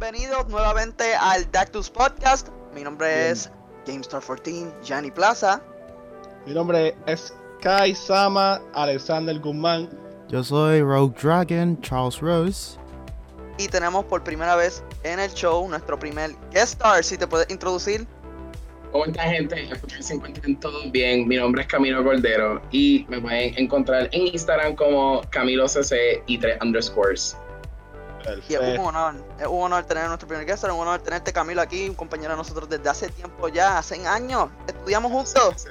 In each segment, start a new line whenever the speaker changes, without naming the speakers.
bienvenidos nuevamente al Dactus Podcast. Mi nombre es GameStar14, Gianni Plaza.
Mi nombre es Kai Sama Alexander Guzmán.
Yo soy Rogue Dragon, Charles Rose.
Y tenemos por primera vez en el show nuestro primer guest star. Si te puedes introducir.
¿Cómo está gente? Espero que se encuentren todos bien. Mi nombre es Camilo Cordero y me pueden encontrar en Instagram como CamiloCC y tres underscores.
Y es un honor, es un honor tener a nuestro primer guest, es un honor tenerte Camilo aquí, un compañero de nosotros desde hace tiempo ya, hace años, estudiamos juntos.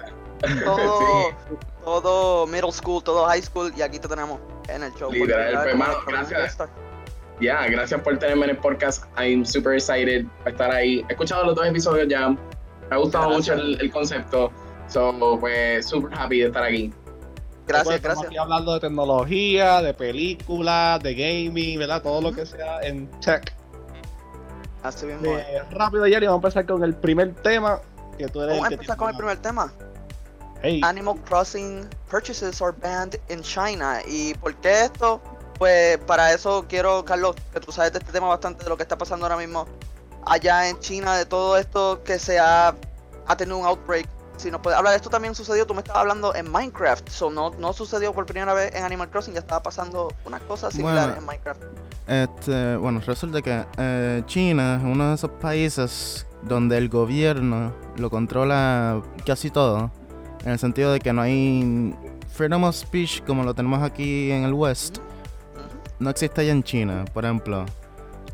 Todo, todo middle school, todo high school y aquí te tenemos en el show.
Literal, pues, hermano, gracias. Ya, gracias por tenerme en el podcast. I'm super excited para estar ahí. He escuchado los dos episodios ya. Me ha gustado mucho el, el, concepto. So, pues, super happy de estar aquí.
Gracias, gracias. Aquí hablando de tecnología, de películas, de gaming, ¿verdad? Todo lo que sea en tech.
Así bien.
Eh, rápido, Jerry, vamos a empezar con el primer tema. Que tú eres
vamos a empezar con el primer tema.
Hey.
Animal Crossing purchases are banned in China. ¿Y por qué esto? Pues para eso quiero, Carlos, que tú sabes de este tema bastante, de lo que está pasando ahora mismo allá en China, de todo esto que se ha, ha tenido un outbreak si nos puedes hablar, esto también sucedió, tú me estabas hablando en Minecraft, so no, no sucedió por primera vez en Animal Crossing, ya estaba pasando una cosa similar en Minecraft.
Este, bueno, resulta que eh, China es uno de esos países donde el gobierno lo controla casi todo, en el sentido de que no hay freedom of speech como lo tenemos aquí en el West. No existe allá en China, por ejemplo.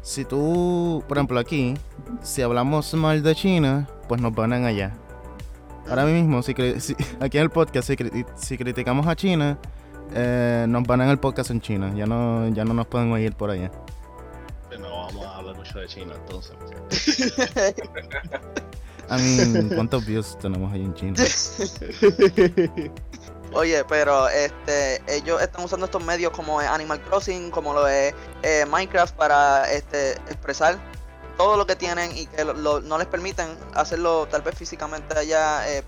Si tú, por ejemplo, aquí, si hablamos mal de China, pues nos ponen allá. Ahora mismo, si, si, aquí en el podcast, si, si criticamos a China, eh, nos van en el podcast en China. Ya no, ya no nos pueden oír por allá.
No vamos a hablar mucho de China, entonces.
a mí, ¿cuántos views tenemos ahí en China?
Oye, pero este, ellos están usando estos medios como Animal Crossing, como lo es eh, Minecraft para este, expresar todo lo que tienen y que lo, no les permiten hacerlo tal vez físicamente allá eh,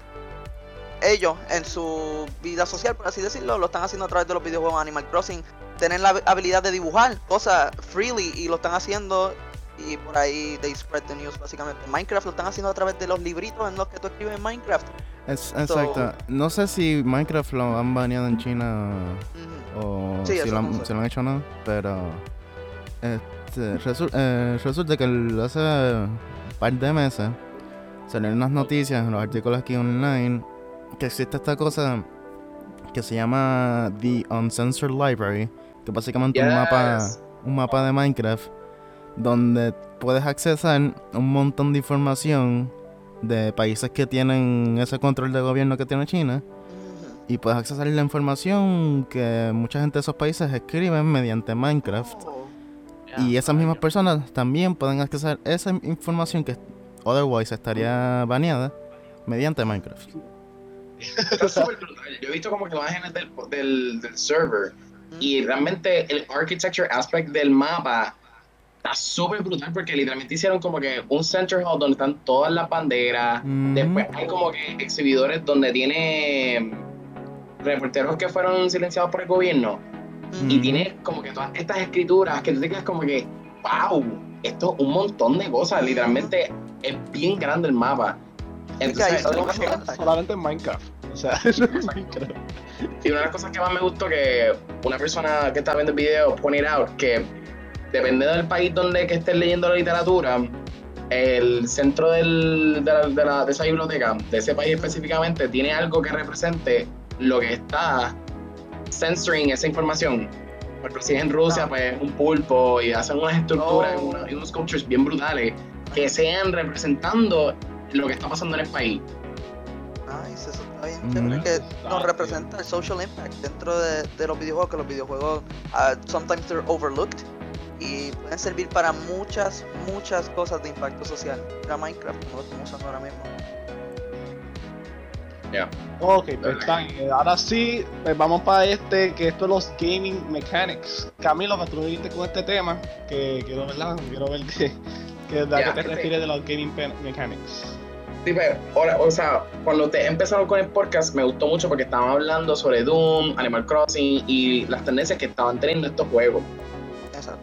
ellos en su vida social, por así decirlo, lo están haciendo a través de los videojuegos Animal Crossing. Tienen la habilidad de dibujar cosas freely y lo están haciendo y por ahí they spread the news básicamente. Minecraft lo están haciendo a través de los libritos en los que tú escribes en Minecraft.
Es, exacto. no sé si Minecraft lo han baneado en China o si, lo han, se lo han hecho o no, pero... Eh, resulta que hace un par de meses salieron unas noticias en los artículos aquí online que existe esta cosa que se llama The Uncensored Library, que básicamente es un mapa, un mapa de Minecraft donde puedes accesar un montón de información de países que tienen ese control de gobierno que tiene China y puedes accesar la información que mucha gente de esos países escriben mediante Minecraft. Y esas mismas personas también pueden acceder a esa información que otherwise estaría baneada mediante Minecraft.
Yo he visto como que imágenes del, del, del server y realmente el architecture aspect del mapa está súper brutal porque literalmente hicieron como que un center hall donde están todas las banderas. Después hay como que exhibidores donde tiene reporteros que fueron silenciados por el gobierno y tiene como que todas estas escrituras que tú te quedas como que, wow, esto es un montón de cosas, literalmente es bien grande el mapa.
Entonces, solamente en Minecraft. O sea, Minecraft.
Y una de las cosas que más me gustó que una persona que estaba viendo el video poner out que dependiendo del país donde que estés leyendo la literatura, el centro del, de, la, de, la, de esa biblioteca, de ese país específicamente, tiene algo que represente lo que está censoring esa información. Porque si es en Rusia, ah. pues un pulpo y hacen unas estructuras oh. y unos sculptures bien brutales que sean representando lo que está pasando en el país.
Nice, eso está bien mm que nos representa el social impact dentro de, de, los videojuegos, que los videojuegos uh, sometimes they're overlooked y pueden servir para muchas, muchas cosas de impacto social. Mira Minecraft, como lo estamos usando ahora mismo.
Ok, pues Ahora sí, pues vamos para este, que esto es los gaming mechanics. Camilo, que tú viniste con este tema, que quiero, ¿verdad? quiero ver que, que, a qué te este refieres de los gaming mechanics.
Sí, pero, pues, ahora, o sea, cuando te empezaron con el podcast me gustó mucho porque estaban hablando sobre Doom, Animal Crossing y las tendencias que estaban teniendo estos juegos.
Exacto.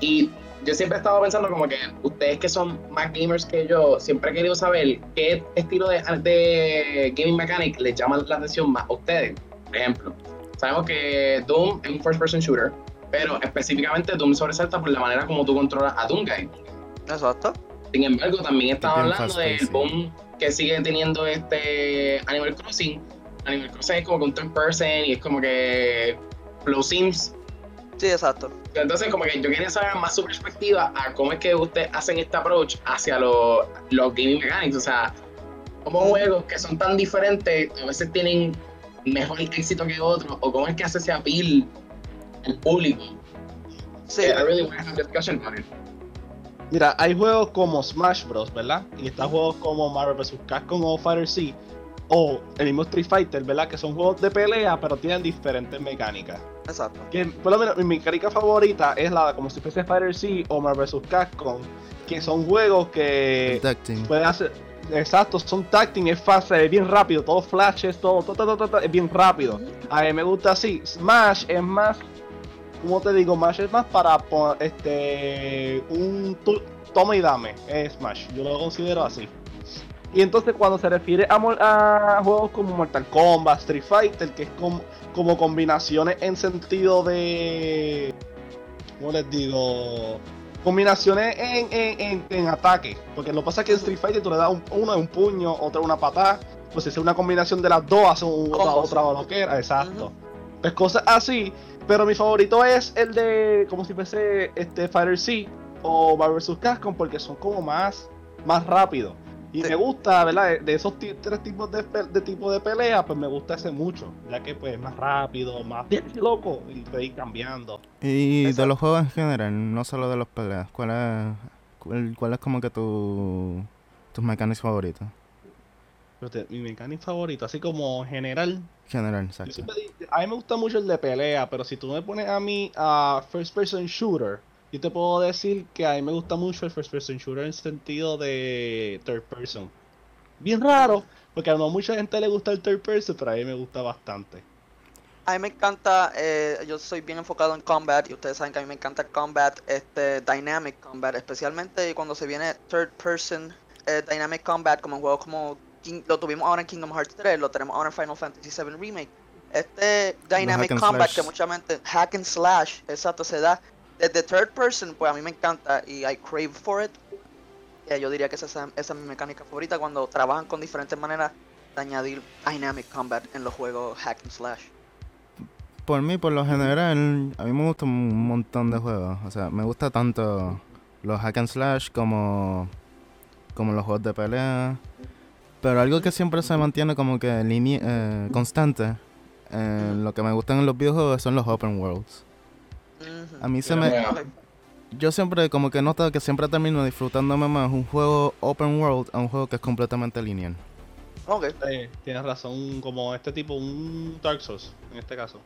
Y yo siempre he estado pensando como que ustedes que son más gamers que yo, siempre he querido saber qué estilo de, de gaming mechanic les llama la atención más a ustedes. Por ejemplo, sabemos que Doom es un first person shooter, pero específicamente Doom sobresalta por la manera como tú controlas a Doomguy.
Exacto.
Sin embargo, también estamos
bien
hablando del boom que sigue teniendo este Animal Crossing. Animal Crossing es como que un third person y es como que Flow Sims.
Sí, exacto.
Entonces, como que yo quería saber más su perspectiva a cómo es que ustedes hacen este approach hacia los, los gaming mechanics. O sea, como juegos que son tan diferentes a veces tienen mejor éxito que otros, o cómo es que hace ese appeal al público.
Sí,
I really want to have a discussion about it.
Mira, hay juegos como Smash Bros, ¿verdad? Y están juegos como Marvel vs. Capcom o Fighter C. O el mismo Street Fighter, ¿verdad? Que son juegos de pelea, pero tienen diferentes mecánicas.
exacto.
Que por lo menos mi mecánica favorita es la de como si fuese Fighter C o Marvel vs. Capcom. Que son juegos que pueden hacer. Exacto, son tacting, es fácil, es bien rápido, todos flashes, todo, todo, todo, todo, todo, es bien rápido. A mí me gusta así. Smash es más, como te digo, Smash es más para este un toma y dame, es Smash, yo lo considero así. Y entonces cuando se refiere a, juegos como Mortal Kombat, Street Fighter, que es como, como combinaciones en sentido de, ¿cómo les digo? Combinaciones en, en, en, en ataque, porque lo que pasa es que en Street Fighter tú le das un- uno es un puño, otro una patada, pues si es una combinación de las dos hace un- otra, otra loquera, exacto. Pues cosas así, pero mi favorito es el de como si fuese este Fighter C o Marvel vs. Capcom porque son como más, más rápidos. Y
Sí.
me gusta, ¿verdad? De- esos tres tipos de, de tipo de pelea, pues me gusta ese mucho, ya que pues es más rápido, más loco y puede ir cambiando.
Y de los juegos en general, no solo de los peleas, ¿cuál es, cuál, cuál es como que tu, tus mecánicos favoritos?
Te- mi mecánico favorito, así como general,
General,
yo
exacto.
siempre a mí me gusta mucho el de pelea, pero si tú me pones a mí a first person shooter, yo te puedo decir que a mí me gusta mucho el first person shooter en sentido de third person. Bien raro, porque a no mucha gente le gusta el third person, pero a mí me gusta bastante.
A mí me encanta, eh, yo soy bien enfocado en combat y ustedes saben que a mí me encanta el combat, este dynamic combat, especialmente cuando se viene third person eh, dynamic combat como en juegos como King- lo tuvimos ahora en Kingdom Hearts 3, lo tenemos ahora en Final Fantasy VII Remake. Este dynamic combat
slash.
que mucha gente hack and slash, exacto, se da desde third person, pues a mí me encanta y I crave for it. Eh, yo diría que esa, es- esa es mi mecánica favorita cuando trabajan con diferentes maneras de añadir dynamic combat en los juegos hack and slash.
Por mí, por lo general, a mí me gustan un montón de juegos. O sea, me gusta tanto los hack and slash como, como los juegos de pelea. Pero algo que siempre se mantiene como que eh, constante lo que me gustan en los videojuegos son los open worlds. A mí se me... Yo siempre como que noto que siempre termino disfrutándome más un juego open world a un juego que es completamente lineal.
Ok.
Eh, tienes razón, como este tipo, un Dark Souls, en este caso.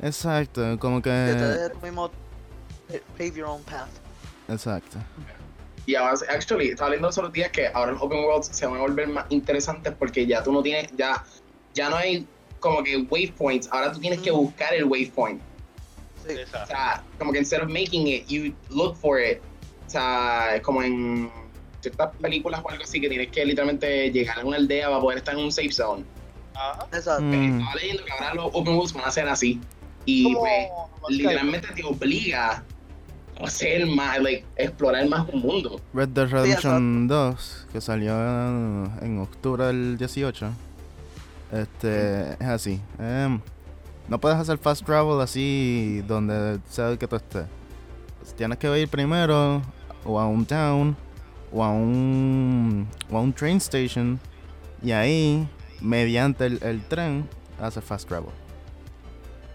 Exacto, como
Que mismo pa- pave your own path.
Exacto.
Y ahora, actually, estaba leyendo los otros días que ahora los open worlds se van a volver más interesantes porque ya tú no tienes, ya, ya no hay como que waypoints, ahora tú tienes que buscar el waypoint.
Sí.
O sea, como que instead of making it, you look for it. O sea, es como en ciertas películas o algo así que tienes que literalmente llegar a una aldea para poder estar en un safe zone.
Ajá.
Exacto.
Mm,
Estaba leyendo que ahora los open worlds van a ser así. Y pues, literalmente te obliga a hacer más, like, explorar más un mundo.
Red Dead. Redemption 2, que salió en, en octubre del 18, este, es así. em, no puedes hacer fast travel así donde sea que tú estés. Tienes que ir primero o a un town o a un, o a un train station y ahí, mediante el, el tren, haces fast travel.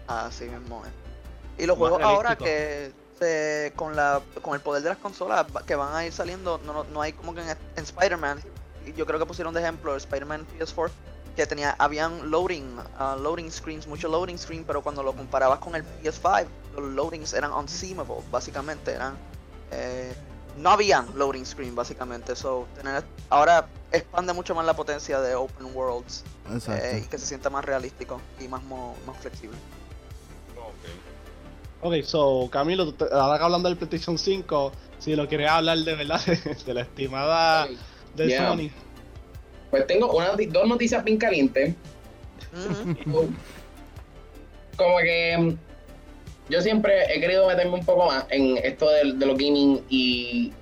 Así mismo es. Y los
Más
juegos ahora que se- con la con el poder de las consolas que van a ir saliendo, no, no, no hay como que en, en Spider-Man, y yo creo que pusieron de ejemplo el Spider-Man PS4, que tenía, habían loading, ah, loading screens, mucho loading screen, pero cuando lo comparabas con el PS5, los loadings eran unseamable, básicamente, eran eh, no habían loading screen básicamente, so tener ahora expande mucho más la potencia de open worlds eh, y que se sienta más realístico y más mo- más flexible.
Ok, so Camilo, ahora que hablando del PlayStation 5, si lo quieres hablar de verdad de, la estimada de Sony.
Pues tengo una, dos noticias bien calientes. Como que mm, yo siempre he querido meterme un poco más en esto de, de los gaming y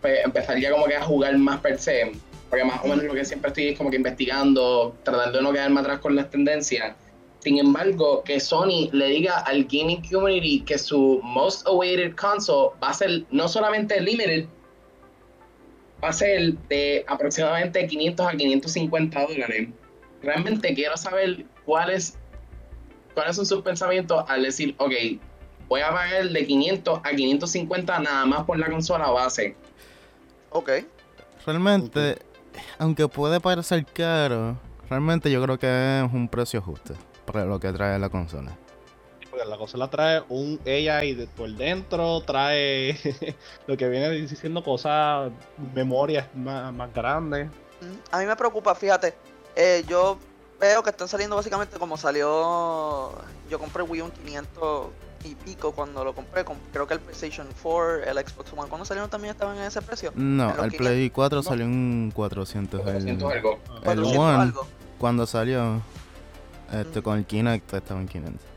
pues, empezar ya como que a jugar más per se. Porque más o menos lo que siempre estoy es como que investigando, tratando de no quedarme atrás con las tendencias. Sin embargo, que Sony le diga al gaming community que su most awaited console va a ser no solamente limited, va a ser de aproximadamente 500 a 550 dólares. Realmente quiero saber cuáles cuáles son sus pensamientos al decir, ok, voy a pagar de 500 a 550 nada más por la consola base.
Ok.
Realmente, aunque puede parecer caro, realmente yo creo que es un precio justo para lo que trae la consola.
Porque la consola trae un AI por dentro, trae lo que viene diciendo cosas, memorias más, más grandes.
A mí me preocupa, fíjate, eh, yo veo que están saliendo básicamente como salió, yo compré Wii U 500 y pico cuando lo compré. Creo que el PlayStation 4, el Xbox One, cuando salieron también estaban en ese precio.
No, el Play 4 salió en 400.
400 algo.
El One, cuando salió este, con el Kinect, estaba en 500.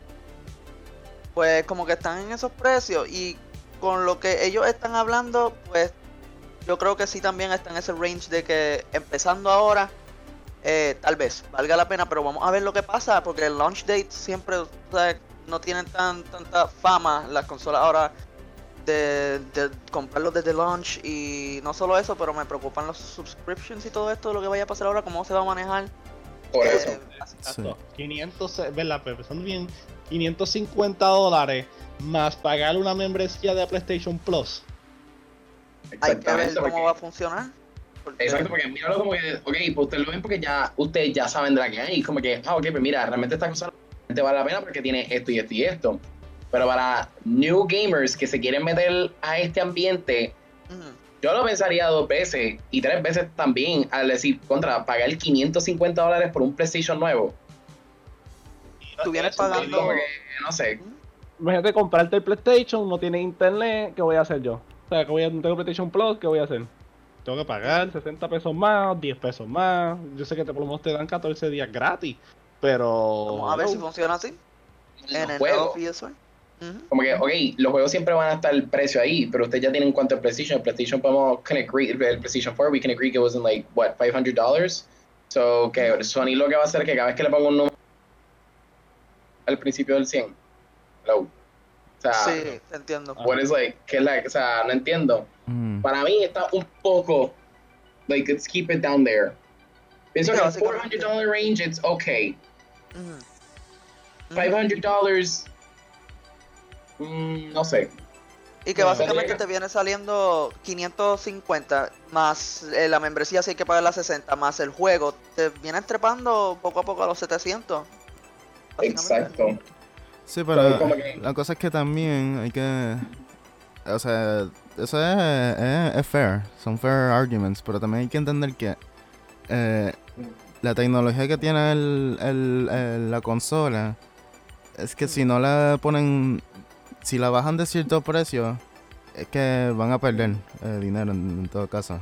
Pues como que están en esos precios y con lo que ellos están hablando, pues yo creo que sí también está en ese range de que empezando ahora, eh, tal vez valga la pena, pero vamos a ver lo que pasa, porque el launch date siempre, o no tienen tan tanta fama las consolas ahora de, de comprarlos desde launch y no solo eso, pero me preocupan los subscriptions y todo esto, lo que vaya a pasar ahora, cómo se va a manejar.
Por eso.
Eh, 500, ¿verdad? Pensando bien, 550 dólares más pagar una membresía de PlayStation Plus.
Hay que ver cómo va a funcionar.
Exacto, porque míralo como que, ok, pues ustedes lo ven porque ya, ustedes ya saben de la que hay, como que, ah, ok, pues mira, realmente esta cosa te vale la pena porque tiene esto y esto y esto. Pero para new gamers que se quieren meter a este ambiente, yo lo pensaría dos veces y tres veces también al decir, contra, pagar 550 dólares por un PlayStation nuevo.
Tú vienes pagando.
no sé.
Imagínate comprarte el PlayStation, no tiene internet, ¿qué voy a hacer yo? O sea, que voy a, no tengo PlayStation Plus, ¿qué voy a hacer? Tengo que pagar 60 pesos más, 10 pesos más. Yo sé que te, por lo menos te dan 14 días gratis. Pero.
Vamos a ver si funciona así.
En el juego. Como que, ok, los juegos siempre van a estar el precio ahí, pero ustedes ya tienen cuánto el PlayStation. El PlayStation podemos can agree, el PlayStation 4, we can agree que was in like, what, $500? So, que Sony lo que va a hacer es que cada vez que le pongo un número al principio del 100, hello. O
sea, sí, entiendo.
Is like, que like, o sea, no entiendo. Mm. Para mí está un poco, like, let's keep it down there. Pienso que el $400 range, it's okay. $500, mm, no sé.
Y que básicamente te viene saliendo 550 más eh, la membresía si hay que pagar las 60 más el juego. Te viene trepando poco a poco a los 700.
Exacto.
Sí, pero la cosa es que también hay que... O sea, eso es, es, fair. Son fair arguments. Pero también hay que entender que... Eh, la tecnología que tiene el, la consola es que si no la ponen, si la bajan de cierto precio, es que van a perder eh, dinero en, todo caso.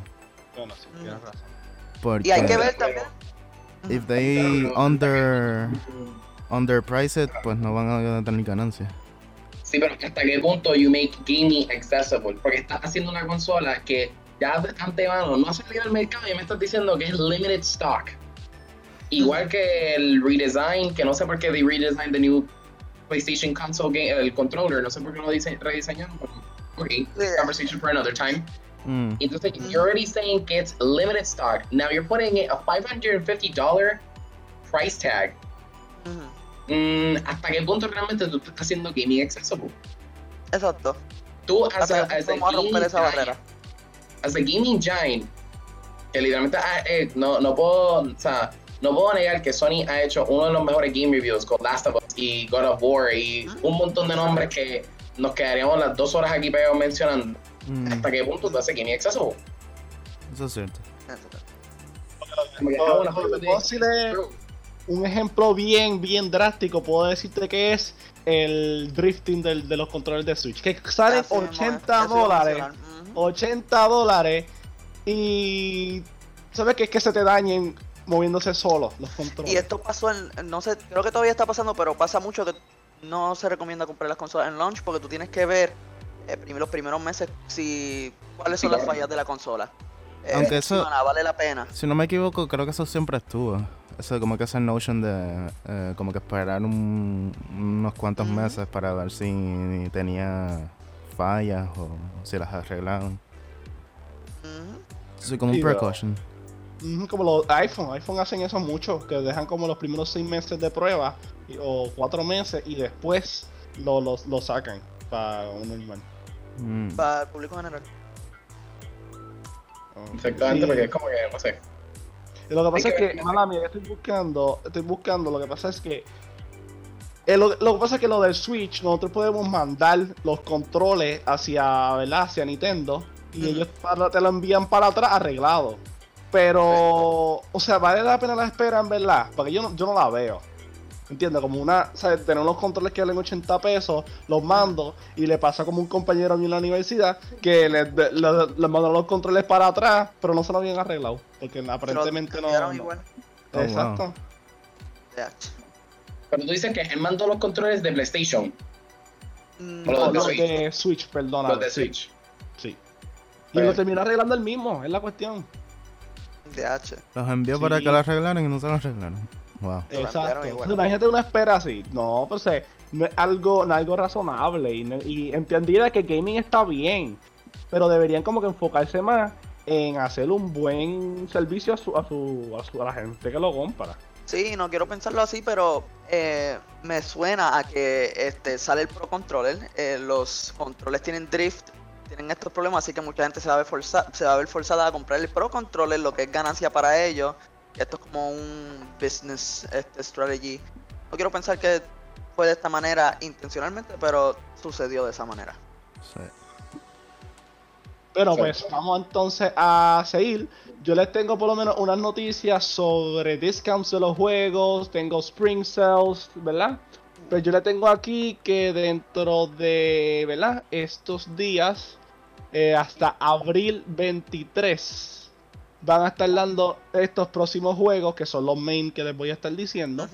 Bueno, sí, tienes razón.
Porque y hay que ver también.
If they under underprice it, pues no van a tener ganancia.
Sí, pero hasta qué punto you make gaming accessible, porque estás haciendo una consola que ya de antemano no ha salido al mercado y me estás diciendo que es limited stock. Igual que el redesign, que no sé por qué de redesign the new PlayStation console game, el controller, no sé por qué lo rediseñaron. Okay, conversation for another time. Mm. Entonces, you're already saying que it's limited stock. Now you're putting it a $550 price tag. Mm, ¿Hasta qué punto realmente tú estás haciendo gaming accessible?
Exacto.
Tú, as a, as a, gaming esa barrera. As a gaming giant, que literalmente ah, eh, no, no puedo, o sea, no puedo negar que Sony ha hecho uno de los mejores game reviews con Last of Us y God of War y un montón de nombres que nos quedaríamos las dos horas aquí pegados mencionando. Mm. ¿Hasta qué punto te hace Game Accessible?
Eso es cierto.
Un ejemplo bien, bien drástico, puedo decirte que es el drifting del- de los controles de Switch. Que salen
es,
80
eso iba a
dólares.
mencionar. Ujú.
80 dólares. Y. ¿Sabes qué es que se te dañen moviéndose solos los controles?
Y esto pasó en, no sé, creo que todavía está pasando, pero pasa mucho que no se recomienda comprar las consolas en launch porque tú tienes que ver eh, prim- los primeros meses si cuáles son
Sí,
las fallas de la consola. Eh,
Aunque eso-
vale la pena.
Si no me equivoco, creo que eso siempre estuvo. Eso como que esa notion de eh, como que esperar un- unos cuantos meses para ver si tenía fallas o si las arreglaban.
Ujú.
Sí, como un
Sí,
precaution.
Como los iPhone, iPhone hacen eso mucho, que dejan como los primeros 6 meses de prueba y- o 4 meses y después lo, lo, lo sacan para un normal.
Mm.
Para el público general.
Exactamente,
Sí.
porque es como que, no sé.
Y lo que pasa es
que
mala mía, estoy buscando, estoy buscando, lo que pasa es que eh, lo, lo que pasa es que lo del Switch, nosotros podemos mandar los controles hacia, ¿verdad? Hacia Nintendo y ellos para- te lo envían para atrás arreglado. Pero, o sea, vale la pena la espera en verdad, porque yo no, yo no la veo. Entiendo, como una, ¿sabes? Tener unos controles que valen 80 pesos, los mando y le pasa como un compañero mío en la universidad que le, le, le- le mandó los controles para atrás, pero no se lo habían arreglado, porque aparentemente no. No-
igual.
Oh, wow.
Exacto.
Pero tú dices que él mandó los controles de PlayStation,
Mm,
O los
No,
de
los
Switch.
de Switch, perdona.
los de
sí,
Switch.
Sí. Y
Pues-
lo terminó arreglando el mismo, es la cuestión.
DH.
Los envió para que lo arreglaran y no se lo arreglaron. Wow.
Exacto. Imagínate una espera así. No, pues eh, no es algo, no es algo razonable. Y, no- y entendida que gaming está bien. Pero deberían como que enfocarse más en hacer un buen servicio a su, a su, a su a la gente que lo compra.
Sí, no quiero pensarlo así, pero eh, me suena a que este sale el Pro Controller. eh, los controles tienen drift, tienen estos problemas, así que mucha gente se va a ver, forza- se va a ver forzada a comprar el Pro Controller, lo que es ganancia para ellos. Esto es como un business este, strategy. No quiero pensar que fue de esta manera intencionalmente, pero sucedió de esa manera.
Sí.
Pero
Sí.
pues vamos entonces a seguir. Yo les tengo por lo menos unas noticias sobre discounts de los juegos. Tengo Spring Sales, ¿verdad? Pues yo le tengo aquí que dentro de, ¿verdad? Estos días, eh, hasta abril 23, van a estar dando estos próximos juegos, que son los main que les voy a estar diciendo.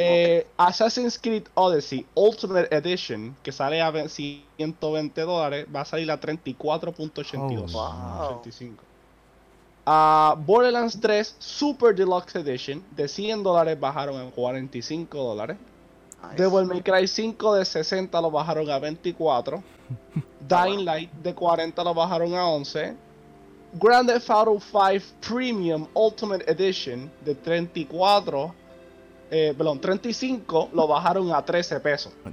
Eh, Assassin's Creed Odyssey Ultimate Edition, que sale a ve- 120 dólares, va a salir a 34.82.
Oh,
wow.
85. Ah, Borderlands 3 Super Deluxe Edition, de 100 dólares bajaron a 45 dólares. Devil May Cry 5 de 60 lo bajaron a 24. Dying Light de 40 lo bajaron a 11. Grand Theft Auto 5 Premium Ultimate Edition de 34, eh, perdón, 35 lo bajaron a 13 pesos.
Oh.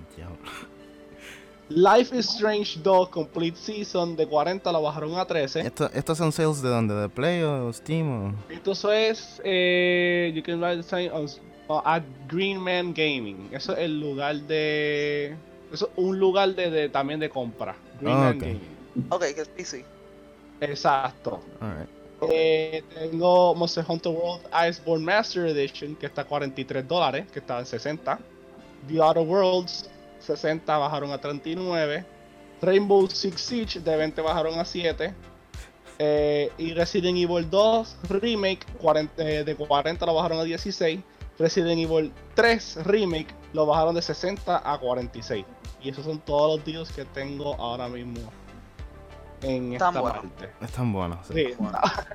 Life is Strange 2 Complete Season de 40 lo bajaron a 13.
Esto- ¿Estos son sales de dónde? ¿De Play o Steam? O...
Esto es, eh, you can write the sign on- uh, at Green Man Gaming. Eso es el lugar de, eso es un lugar de, de- también de compra. Green
Ah,
Man
ok.
Gaming.
Ok, que es PC.
Exacto. Eh, tengo Monster Hunter World Iceborne Master Edition que está a 43 dólares, que estaba en 60. The Outer Worlds 60 bajaron a 39. Rainbow Six Siege de 20 bajaron a 7. Eh, y Resident Evil 2 Remake 40, eh, de 40 lo bajaron a 16. Resident Evil 3 Remake lo bajaron de 60 a 46. Y esos son todos los deals que tengo ahora mismo en esta
Tan bueno.
parte.
Están buenos. sí.
Sí,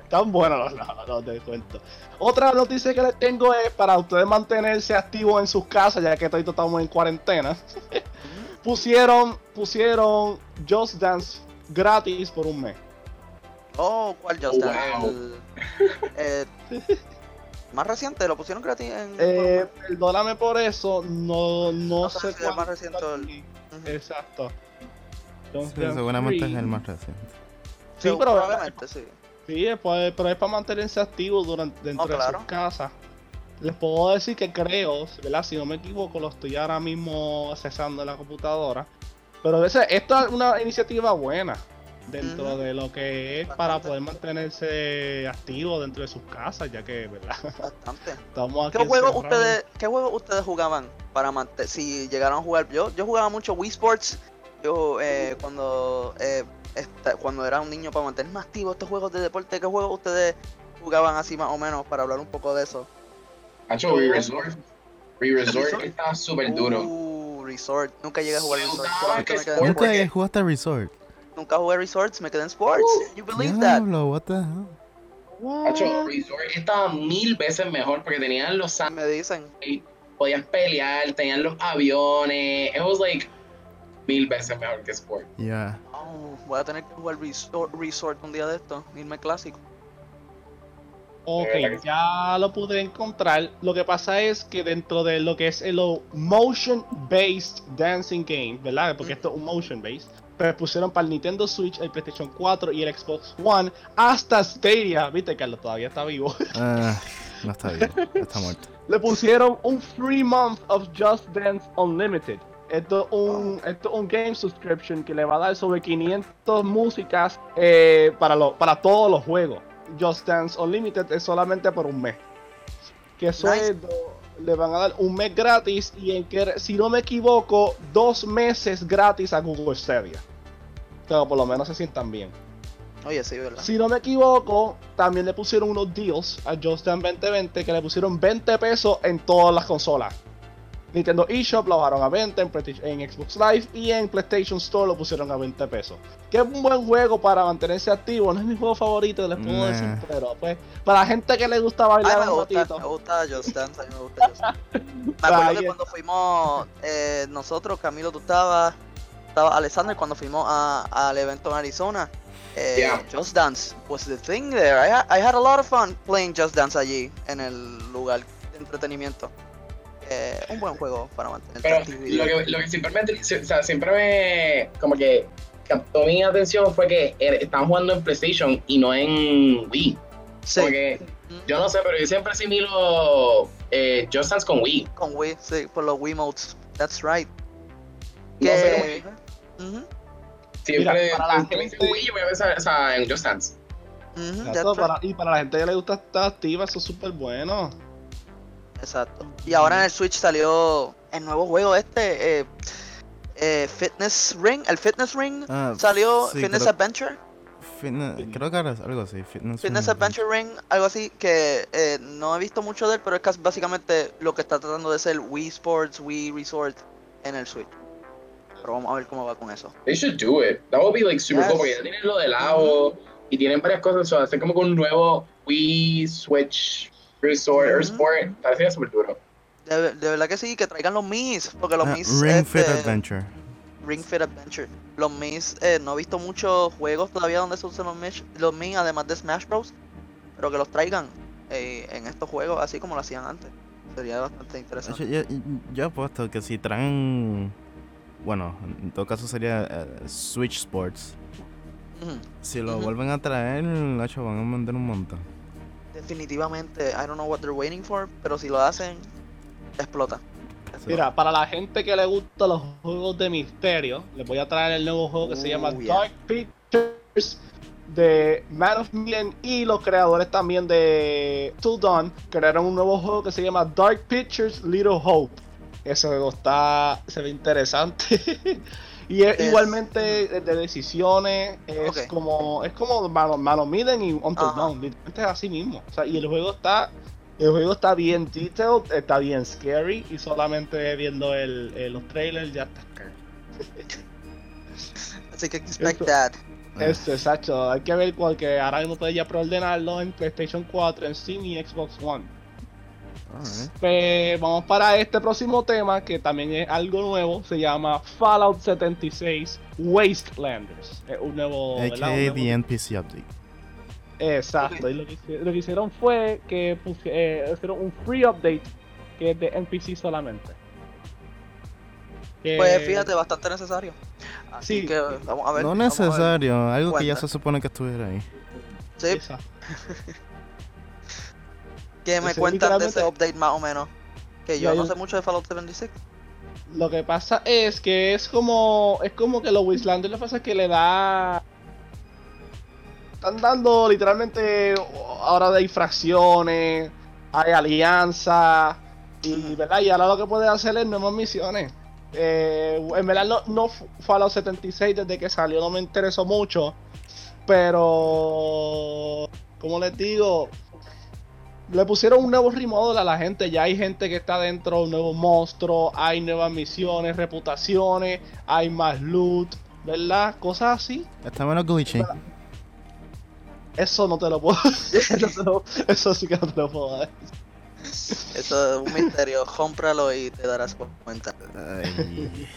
están buenos los, los, los descuentos. Otra noticia que les tengo es para ustedes mantenerse activos en sus casas, ya que todos estamos en cuarentena. pusieron, pusieron Just Dance gratis por un mes.
Oh, ¿cuál Just Dance?
Wow.
El, eh, más reciente, lo pusieron gratis en.
Eh, perdóname por eso, no, no
No
sé
si más reciente el-.
Exacto.
Sí,
Dance
seguramente es el más reciente.
Sí,
Sí,
pero,
probablemente sí.
sí, pues, pero es para mantenerse activos durante, dentro
Oh,
de sus casas. Les puedo decir que creo, ¿verdad? Si no me equivoco, lo estoy ahora mismo accesando en la computadora. Pero ese- esto es una iniciativa buena. dentro de lo que es para poder mantenerse activo dentro de sus casas, ya que, ¿verdad?
Bastante.
Estamos aquí
¿Qué juegos ustedes, qué juegos ustedes jugaban para mantener, si llegaron a jugar? Yo, yo jugaba mucho Wii Sports. Yo eh, cuando eh, esta- cuando era un niño para mantenerme activo estos juegos de deporte, ¿qué juegos ustedes jugaban así más o menos para hablar un poco de eso?
Hacho, Re Resort. Re Resort está súper duro.
Uh, Resort. Nunca llegué a jugar Resort.
Nunca jugaste Resort.
Nunca jugué Resorts, me quedé en Sports.
Uh,
you believe that?
Diablo, what the hell?
Hacho, Resort estaba mil veces mejor porque tenían los
Me dicen.
podían pelear, tenían los aviones. It was like mil veces mejor que Sport.
Yeah.
Oh, voy a tener que jugar Resort, Resort un día de esto. Irme clásico.
Ok, ya lo pude encontrar. Lo que pasa es que dentro de lo que es el motion based dancing game, ¿verdad? Porque esto es un motion based. Pues pusieron para el Nintendo Switch, el PlayStation 4 y el Xbox One hasta Stadia. Viste, Carlos todavía está vivo.
Ah, no está vivo, está muerto.
Le pusieron un free month of Just Dance Unlimited. Esto es un, esto es un game subscription que le va a dar sobre 500 músicas eh, para, lo- para todos los juegos. Just Dance Unlimited es solamente por un mes. Que eso
Nice.
es do- le van a dar un mes gratis y en que, si no me equivoco, dos meses gratis a Google Stadia. Pero por lo menos se sientan bien.
Oye, sí, ¿verdad?
Si no me equivoco, también le pusieron unos deals a Just Dance 2020 que le pusieron 20 pesos en todas las consolas. Nintendo eShop lo bajaron a 20 en, PlayStation- en Xbox Live y en PlayStation Store lo pusieron a 20 pesos. Que es un buen juego para mantenerse activo. No es mi juego favorito, les puedo
Nah.
decir, pero pues para la gente que le gusta
Ay,
bailar
me
un
gusta,
ratito.
me gusta Just Dance, a mí me gusta Just Dance. Me acuerdo que cuando fuimos, eh, nosotros, Camilo, tú estabas, estaba Alexander, cuando fuimos a- al evento en Arizona, eh,
Yeah.
Just Dance was the thing there. I, ha- I had a lot of fun playing Just Dance allí, en el lugar de entretenimiento. Eh, un buen juego para mantener
Pero lo que, lo que siempre me, o sea, siempre me, como que captó mi atención fue que estaban jugando en PlayStation y no en Wii.
Sí,
Porque yo no sé, pero yo siempre asimilo eh, Just Dance con Wii.
con Wii, sí, por los Wiimotes. That's right.
No sé Siempre,
Mira, para la gente-
Wii, yo voy a pensar o sea, en Just Dance.
right.
y para la gente que le gusta estar activa, eso es súper bueno.
Exacto. Y ahora en el Switch salió el nuevo juego este, eh, eh, Fitness Ring, el Fitness Ring
Ah,
salió,
sí,
Fitness
creo-
Adventure,
Fitness- creo que era algo así. Fitness,
Fitness
Ring.
Adventure Ring, algo así que eh, no he visto mucho de él, pero es casi básicamente lo que está tratando de ser Wii Sports, Wii Resort en el Switch. Pero vamos a ver cómo va con eso.
They should do it. That would be like super
Yes.
cool porque ya tienen lo del lago y tienen varias cosas. O sea, hacer como con un nuevo Wii Switch Resort or
Ujú.
Sport. Parece súper duro.
De, de verdad que sí, que traigan los Mis, porque los
Ah,
Mis...
Ring Fit
este,
Adventure.
Ring Fit Adventure. Los Mis, eh, no he visto muchos juegos todavía donde se usan los Mis, los Mis además de Smash Bros. Pero que los traigan eh, en estos juegos así como lo hacían antes. Sería bastante
Yo,
interesante.
yo, yo apuesto que si traen. Bueno, en todo caso sería eh, Switch Sports.
Ujú.
Si lo
Ujú.
vuelven a traer, Nacho, van a vender un montón.
Definitivamente, I don't know what they're waiting for, pero si lo hacen, explota.
Mira, para la gente que le gustan los juegos de misterio, les voy a traer el nuevo juego que se llama
yeah.
Dark Pictures de Man of Medan y los creadores también de Till Dawn crearon un nuevo juego que se llama Dark Pictures Little Hope. Ese juego está se ve interesante. y es,
Es-
igualmente de de decisiones, es
Ok.
como es como Man of Medan y. Dawn, literalmente es así mismo. O sea, y el juego está el juego está bien detailed, está bien scary y solamente viendo el, el- los trailers ya está.
Así que expect
Eso.
that.
Este, exacto, hay que ver cuál que ahora mismo puedes ya preordenarlo en PlayStation 4, en Steam y Xbox One. Pues vamos para este próximo tema que también es algo nuevo, se llama Fallout 76 Wastelanders. Es un nuevo, ¿verdad?
AKA
Un nuevo-
the NPC update.
Exacto, y lo que, hice- lo que hicieron fue que eh, hicieron un free update que es de NPC solamente. Que-
Pues fíjate, bastante necesario. Así
Sí.
que vamos a ver.
No necesario, algo que ya se supone que estuviera ahí.
Sí, Que me cuentan de ese update más o menos. Que yo no sé mucho de Fallout 76.
Lo que pasa es que es como es como que los Wastelanders lo que pasa es que le da están dando literalmente ahora de infracciones, hay alianza y, ¿verdad? y ahora lo que puede hacer es nuevas misiones. Eh, en verdad no, no fue a los 76 desde que salió, no me interesó mucho, pero como les digo, le pusieron un nuevo remodel a la gente. Ya hay gente que está dentro, un nuevo monstruo, hay nuevas misiones, reputaciones, hay más loot, ¿verdad? Cosas así.
Está menos glitchy.
Eso no te lo puedo eso, eso sí que no te lo puedo dar.
Eso es un misterio. Cómpralo y te darás cuenta.
Ay.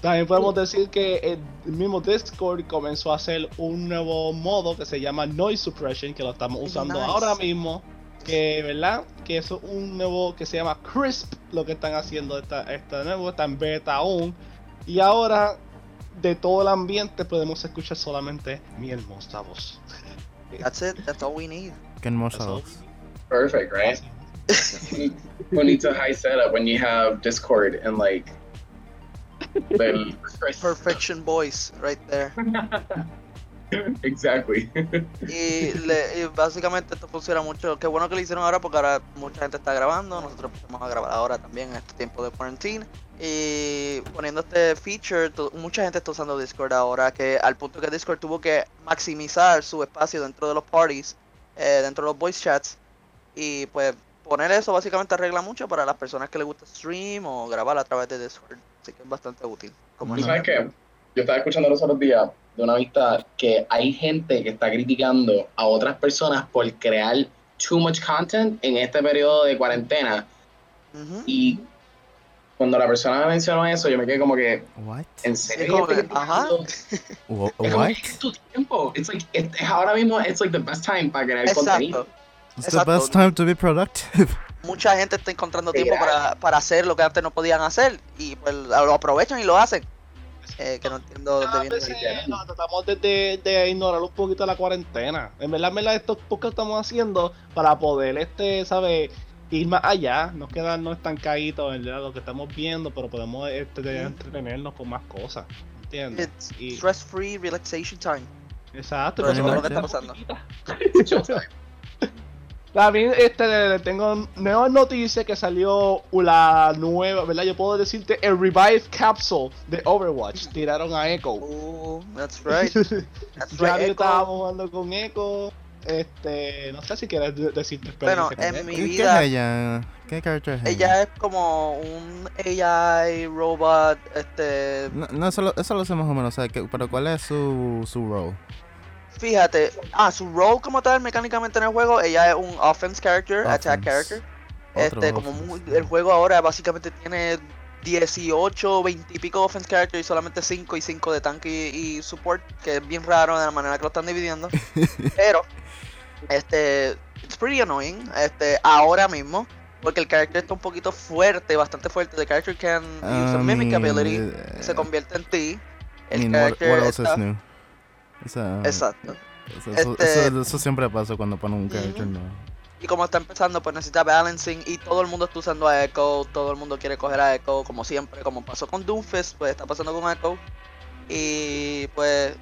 También podemos decir que el mismo Discord comenzó a hacer un nuevo modo que se llama Noise Suppression, que lo estamos usando
Nice.
ahora mismo. Que, ¿verdad? Que eso es un nuevo que se llama Crisp, lo que están haciendo esta, este nuevo, está en beta aún. Y ahora, de todo el ambiente, podemos escuchar solamente mi hermosa voz.
That's it. That's all we need.
Qué hermosa voz.
Perfect, right? Who needs a high setup when you have Discord and like the
Perfection voice right there.
exactly.
Y, le- y básicamente esto funciona mucho. Qué bueno que lo hicieron ahora porque ahora mucha gente está grabando. Nosotros vamos a grabar ahora también en este tiempo de quarantine. Y poniendo este feature, to- mucha gente está usando Discord ahora. Que al punto que Discord tuvo que maximizar su espacio dentro de los parties, eh, dentro de los voice chats. Y pues poner eso básicamente arregla mucho para las personas que les gusta stream o grabar a través de Discord. Así que es bastante útil. Como
¿Tú sabes qué? Yo estaba escuchando los otros días de una vista que hay gente que está criticando a otras personas por crear too much content en este periodo de cuarentena
Ujú.
y cuando la persona me mencionó eso yo me quedé como que
What?
en serio
como que,
Gente
ajá.
What?
es tu tiempo it's like es, es ahora mismo it's like the best time para crear contenido
Exacto.
It's the
Exacto.
best time to be productive.
mucha gente está encontrando tiempo para, para hacer lo que antes no podían hacer y pues lo aprovechan y lo hacen. Eh, que no entiendo dónde viene.
veces no, tratamos de, de- de ignorar un poquito la cuarentena. En verdad, en verdad, esto es que estamos haciendo para poder, este, ¿sabes? Ir más allá, no quedarnos estancaditos en lo que estamos viendo, pero podemos este, de- entretenernos con más cosas. ¿Entiendes?
It's
Y-
stress free relaxation time.
Exacto.
Pero
eso es lo que
está pasando.
Showtime.
También este, tengo nuevas noticias que salió la nueva, ¿verdad? Yo puedo decirte el Revive Capsule de Overwatch. Tiraron a Echo.
Oh, that's right. That's
ya
right.
yo
Echo.
estábamos jugando con Echo. Este, no sé si quieres de- decir tu
Bueno, en
Echo.
mi
¿Qué, qué
vida-
es ella? ¿Qué character es
Ella es como un AI robot, este,
No, no, eso, lo, eso lo sé más o menos, o sea, que- pero ¿cuál es su, su role?
Fíjate, ah, su role como tal mecánicamente en el juego, ella es un offense character, attack character.
Otro
Este, como muy- el juego ahora básicamente tiene 18, 20 y pico offense characters y solamente 5 y 5 de tanque y, y support, que es bien raro de la manera que lo están dividiendo. Pero, este, it's pretty annoying, este, ahora mismo, porque el character está un poquito fuerte, bastante fuerte. The character can use a
I
mimic
mean,
ability, que se convierte en ti.
I
El
mean, what,
character
what else
está-
is new?
Exacto.
eso,
Este-
eso- eso siempre pasa cuando ponen un character nuevo.
Y como está empezando, pues necesita balancing y todo el mundo está usando a Echo, todo el mundo quiere coger a Echo, como siempre, como pasó con Doomfist, pues está pasando con Echo. Y pues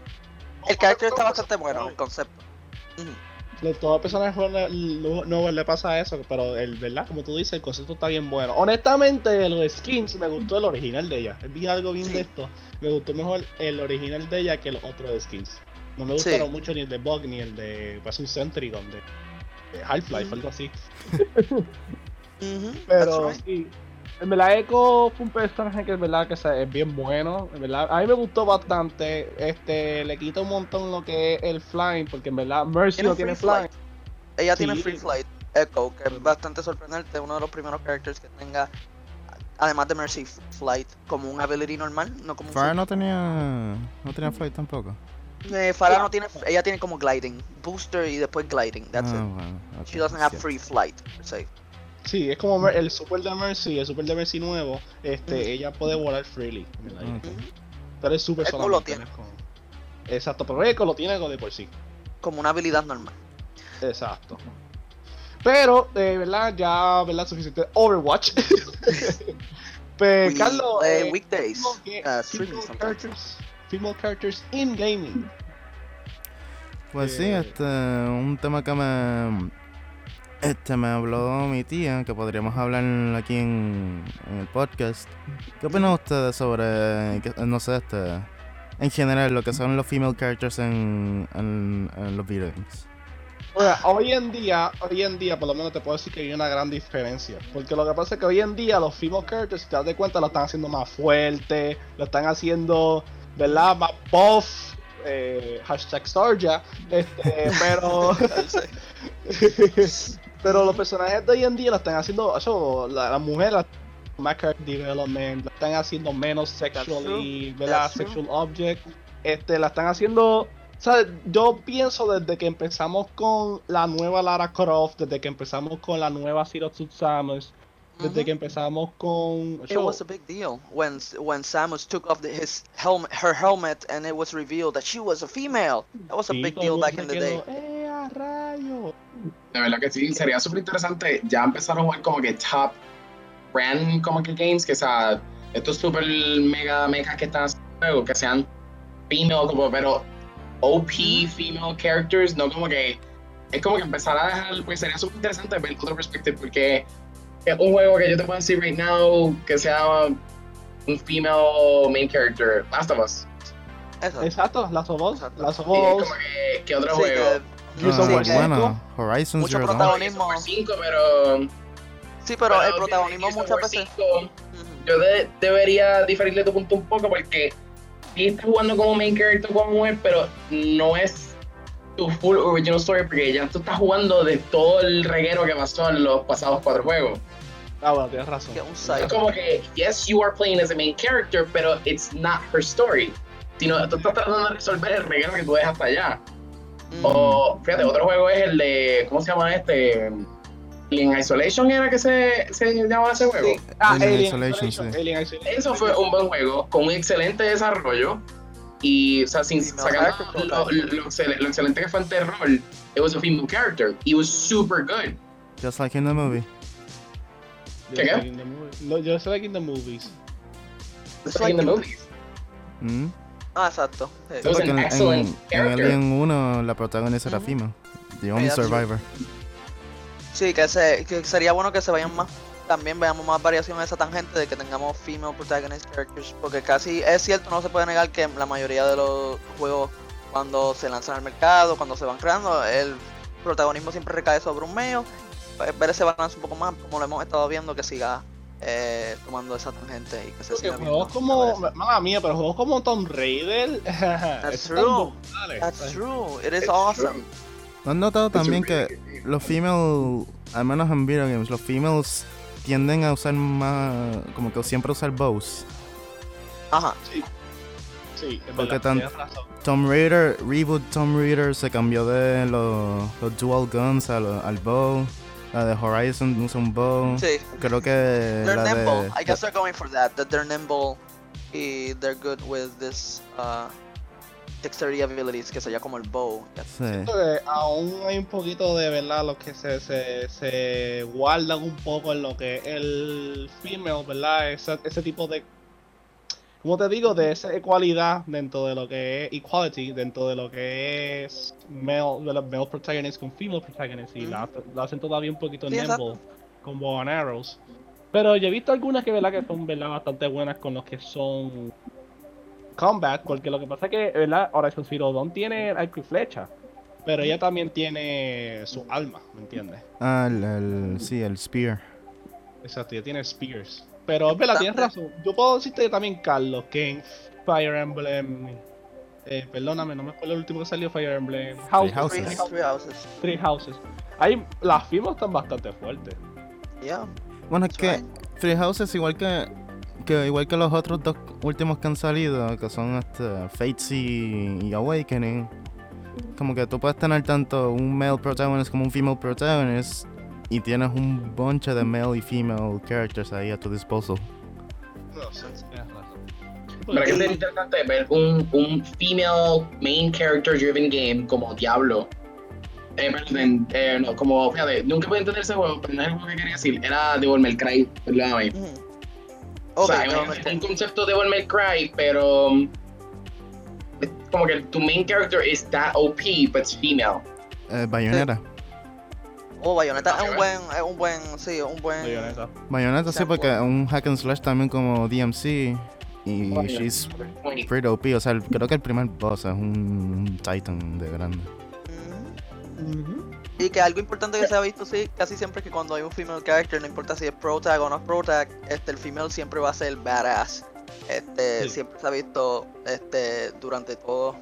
el character está bastante bueno, el concepto. Ujú.
De todas personas no, no le pasa eso, pero el verdad, como tú dices, el concepto está bien bueno. Honestamente, los skins me gustó el original de ella. Vi algo bien
Sí.
de esto. Me gustó mejor el original de ella que los otros skins. No me
Sí.
gustaron mucho ni el de Bug ni el de un Sentry Gun de, de Half-Life,
Ujú.
algo así. Pero
right.
sí. En verdad, Echo fue un personaje que es verdad que es bien bueno. En verdad, a mí me gustó bastante. Este, le quita un montón lo que es el flying, porque en verdad Mercy
Tiene
no
un
tiene flying.
flight. Ella tiene. Free Flight Echo, que es bastante sorprendente, uno de los primeros characters que tenga, además de Mercy Flight, como un ability normal, no como un
Fire no tenía, no tenía flight tampoco.
Eh, Farah no tiene, ella tiene como gliding, booster y después gliding, that's
ah,
it.
bueno,
She doesn't have free flight, se.
Sí, es como el super de Mercy, el super de Mercy nuevo. Este, ella puede volar freely. en el aire. Pero es super
Echo lo
solamente.
tiene.
como- Exacto, pero Echo lo tiene de por sí.
Como una habilidad normal.
Exacto. Pero, de verdad, ya, ¿verdad? Suficiente Overwatch. Pues,
We
Carlos,
play
eh,
weekdays, uh, streaming
female characters, in gaming.
Pues sí,
Eh,
este, un tema que me, este, me habló mi tía, que podríamos hablar aquí en, en el podcast. ¿Qué opinan ustedes sobre, no sé, este, en general, lo que son los female characters en, en, en los video games?
O sea, hoy en día, hoy en día, por lo menos te puedo decir que hay una gran diferencia. Porque lo que pasa es que hoy en día los female characters, si te das de cuenta, lo están haciendo más fuerte, lo están haciendo, ¿verdad? Más buff, eh, hashtag Sarja, este, pero... pero los personajes de hoy en día lo están haciendo, eso, la, la mujer, la, más character development, la están haciendo menos sexually, ¿verdad? Sexual object, este, la están haciendo. Yo pienso desde que empezamos con la nueva Lara Croft, desde que empezamos con la nueva Zero Suit Samus, desde que empezamos con.
It was a big deal when when Samus took off the, his helmet, her helmet, and it was revealed that she was a female. That was a
Sí,
big deal back in the day.
¡Eh, a rayo!
De verdad que sí, sería súper interesante ya empezar a jugar como que top brand como que games, que sea, estos super mega mechas que están haciendo que sean female, como, pero OP female characters, no como que, es como que empezar a dejar, pues sería súper interesante ver otro perspective, porque un juego que yo te puedo decir right now, que sea un female main character, Last of Us.
Eso.
Exacto, las Us,
Exacto.
las
Y
Us.
como que, otro
Sí,
juego.
que-
Gears of
Sí,
War
que-
bueno,
5.
Horizon
Mucho
Zero
protagonismo.
Gears of War 5, pero
sí, pero el protagonismo
Gears of
muchas veces.
5,
Ujú.
yo de- debería diferirle tu punto un poco porque sí estás jugando como main character como mujer, pero no es tu full original story porque ya tú estás jugando de todo el reguero que pasó en los pasados cuatro juegos.
Ah, bueno, tienes razón.
Que un side.
Es como que, yes, you are playing as a main character, pero it's not her story. Sino tú estás tratando de resolver el reguero que tú dejas hasta allá.
Mm.
O, fíjate, otro juego es el de, ¿cómo se llama este? Alien Isolation era que se, se llamaba ese juego.
Sí.
Ah,
Alien
Alien
Isolation,
Isolation.
sí.
Alien Isolation.
Eso fue un buen juego, con un excelente desarrollo. Y, o sea, sin sacando
character
lo, lo- lo excelente que fue en terror, it was a female character. It was super good.
Just like in the movie.
¿Qué, qué?
Just like in the movies.
Like in the movies.
Mm.
Ah, exacto. sí.
Porque en, en- en
character.
Alien 1 la protagonista era
Ujú.
female. The only survivor.
Sí, que, se, que sería bueno que se vayan más. También veamos más variación en esa tangente de que tengamos female protagonist characters. Porque casi es cierto, no se puede negar que la mayoría de los juegos, cuando se lanzan al mercado, cuando se van creando, el protagonismo siempre recae sobre un medio. Pues, ver ese balance un poco más, como lo hemos estado viendo, que siga eh, tomando esa tangente y que se
Porque
siga viendo.
juegos como. Mala mía, pero juegos como Tomb Raider. están
true. That's true, it is
It's
awesome.
true.
¿No has notado
a
también que los female, al menos en video games, los females tienden a usar más, como que siempre usar bows?
Ajá.
Sí, es
Porque
verdad,
tan-. Tomb Raider, Reboot Tomb Raider se cambió de los, los dual guns al, al bow. La de Horizon usa un bow.
Sí.
Creo que
They're
la
nimble.
de...
I guess they're going for that. That they're nimble y they're good with this uh, dexterity abilities que sería como el bow.
Sí.
Siento que aún hay un poquito de verdad los que se, se, se guardan un poco en lo que el female, ¿verdad? Ese, ese tipo de, como te digo, de esa ecualidad dentro de lo que es equality, dentro de lo que es male, de los male protagonists con female protagonists y la, la hacen todavía un poquito
Sí,
nimble con bow and arrows. Pero yo he visto algunas que, ¿verdad? que son ¿verdad? bastante buenas con los que son combat, porque lo que pasa es que, ¿verdad? Horizon Zero Dawn tiene arco y flecha, pero ella también tiene su alma, ¿me entiendes?
Ah, el, el- sí, el Spear.
Exacto, ella tiene spears. Pero es verdad, tienes razón. Yo puedo decirte también, Carlos, que en Fire Emblem. Eh, perdóname, no me acuerdo el último que salió Fire Emblem. Houses.
Houses.
Three, three houses.
Three Houses. Ahí las firmas están bastante fuertes.
Yeah.
Bueno, es que
right.
Three Houses, igual que, que igual que los otros dos últimos que han salido, que son este, Fates y, y Awakening, como que tú puedes tener tanto un male protagonist como un female protagonist y tienes un bunch de male y female characters ahí a tu disposal.
Tienes razón.
Pero que sería interesante ver un, un female main character driven game como Diablo. Eh, perdón, eh, no, como, fíjate, nunca pude entender ese juego, pero no es el juego que quería decir, era Devil May Cry, perdóname. O
Okay,
sea,
no,
es
no,
un concepto de Devil May Cry, pero um, como que tu main character is that OP, but it's female.
Eh, Bayonetta.
Oh, Bayonetta es un buen, es un buen, sí, un buen.
Bayonetta.
Bayonetta sí, porque es un hack and slash también como DMC. Y she's
muy-
pretty OP. O sea, el- creo que el primer boss es un, un Titan de grande.
Y que algo importante que se ha visto, sí, casi siempre que cuando hay un female character, no importa si es protag o no es protag, este, el female siempre va a ser badass. Este,
Sí.
siempre se ha visto, este, durante todo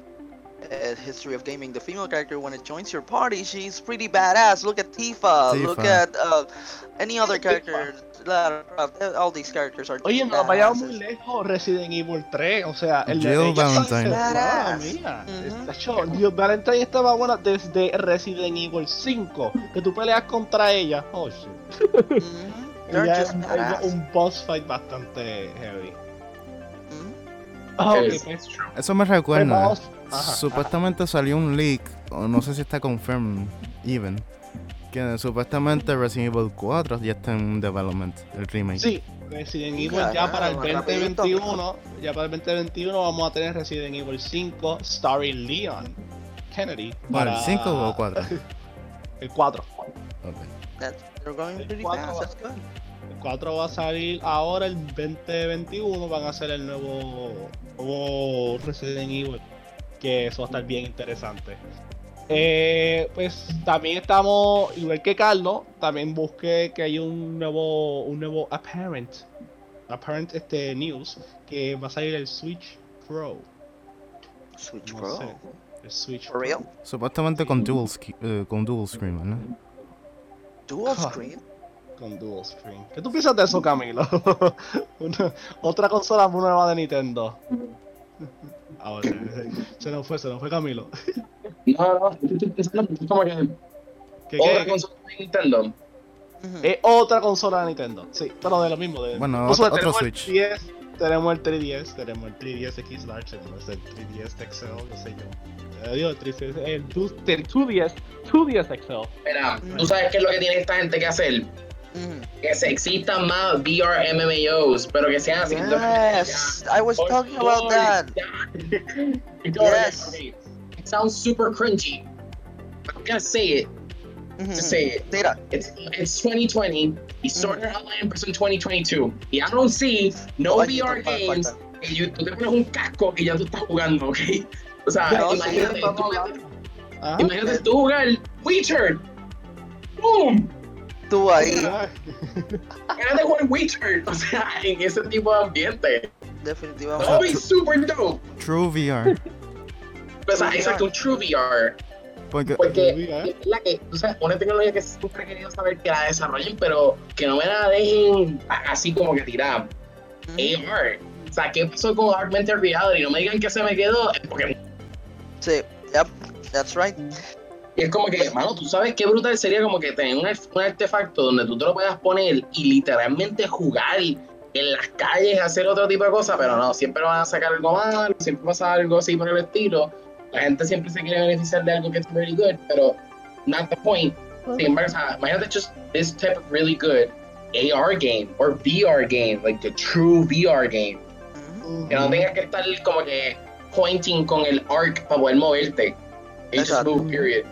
el history of gaming, the female character when it joins your party, she's pretty badass. Look at Tifa, look
Tifa.
at uh, any other character. All these characters are
Oye, no vayamos muy lejos. Resident Evil 3, o sea, el
Jill
de ella
Valentine.
Hecho, Jill Valentine estaba buena desde Resident Evil 5. Que tú peleas contra ella. Oh shit.
Mhm. Just
es un boss fight bastante heavy.
It's true.
Eso me
pues
recuerda.
Ajá,
Supuestamente salió un leak, o no sé si está confirmed, even, que supuestamente Resident Evil 4 ya está en development, el remake.
Sí, Resident Evil
Caramba,
ya para el
rapidito.
2021, ya para el 2021 vamos a tener Resident Evil 5 starring Leon Kennedy. Para
¿el 5 o 4?
El 4.
That's, they're going
El
pretty
cuatro
fast,
va-
that's good.
El 4 va a salir ahora el 2021, van a ser el nuevo, nuevo Resident Evil, que eso va a estar bien interesante. Eh, pues también estamos, igual que Carlos, también busqué que hay un nuevo, un nuevo apparent, apparent este news, que va a salir el Switch Pro.
Switch
No
Pro.
sé. El Switch
For real?
Supuestamente con dual, eh, con dual screen, ¿no?
Dual screen.
Con dual screen. ¿Qué tú piensas de eso, Camilo? Una- otra consola nueva de Nintendo. Ahora, se nos fue, se nos fue Camilo.
No, no, estoy pensando que es como que
¿Qué,
otra
qué?
consola de Nintendo.
Ujú.
Es otra consola de Nintendo. Sí, pero de lo mismo. De...
Bueno,
O sea,
otro- otro
tenemos
Switch.
El 10, tenemos el 3DS, tenemos el 3DS X Large, tenemos el 3DS XL, qué sé yo. Eh, digo, el 3DS, el 2- el 2DS, 2DS XL.
Mira, tú sabes qué es lo que tiene esta gente que hacer.
Ujú.
Que se existan más VR MMOs, pero que sean así.
Yes, I was
Por
talking about
favor,
that.
ya.
Yes.
It sounds super cringy. But I'm gonna say it. Mm-hmm.
Ujú.
To say it.
Mira,
It's it's 2020. He started mm-hmm. Outline in 2022. Y I don't see no
Oye,
VR
falta-
games.
falta.
Y you- tú te pones un casco y ya tú estás jugando, ¿ok? O sea,
No, sí,
imagínate,
estamos
tú,
hablando. Ajá.
Ah, imagínate tú jugar Witcher. Boom.
Tú ahí,
Imagínate jugar Witcher. O sea, en ese tipo de ambiente.
definitivamente.
That would be super dope.
True VR.
O sea,
True
exacto, un True VR.
Porque
Porque es la que, o sea, una tecnología que siempre he querido saber que la desarrollen, pero que no me la dejen así como que tirar.
Ujú.
AR. O sea, ¿qué pasó con Augmented Reality? No me digan que se me quedó. Porque
Sí, yep, that's right.
Y es como que, mano, tú sabes qué brutal sería como que tener un, un artefacto donde tú te lo puedas poner y literalmente jugar en las calles, hacer otro tipo de cosas, pero no, siempre van a sacar algo malo, siempre pasa algo así por el estilo. La gente siempre se quiere beneficiar de algo que es very good, pero not the point. Sin embargo, imagínate just this type of really good AR game or VR game, like the true VR game. Que no tengas que estar como que pointing con el arc para poder moverte. It just move, period.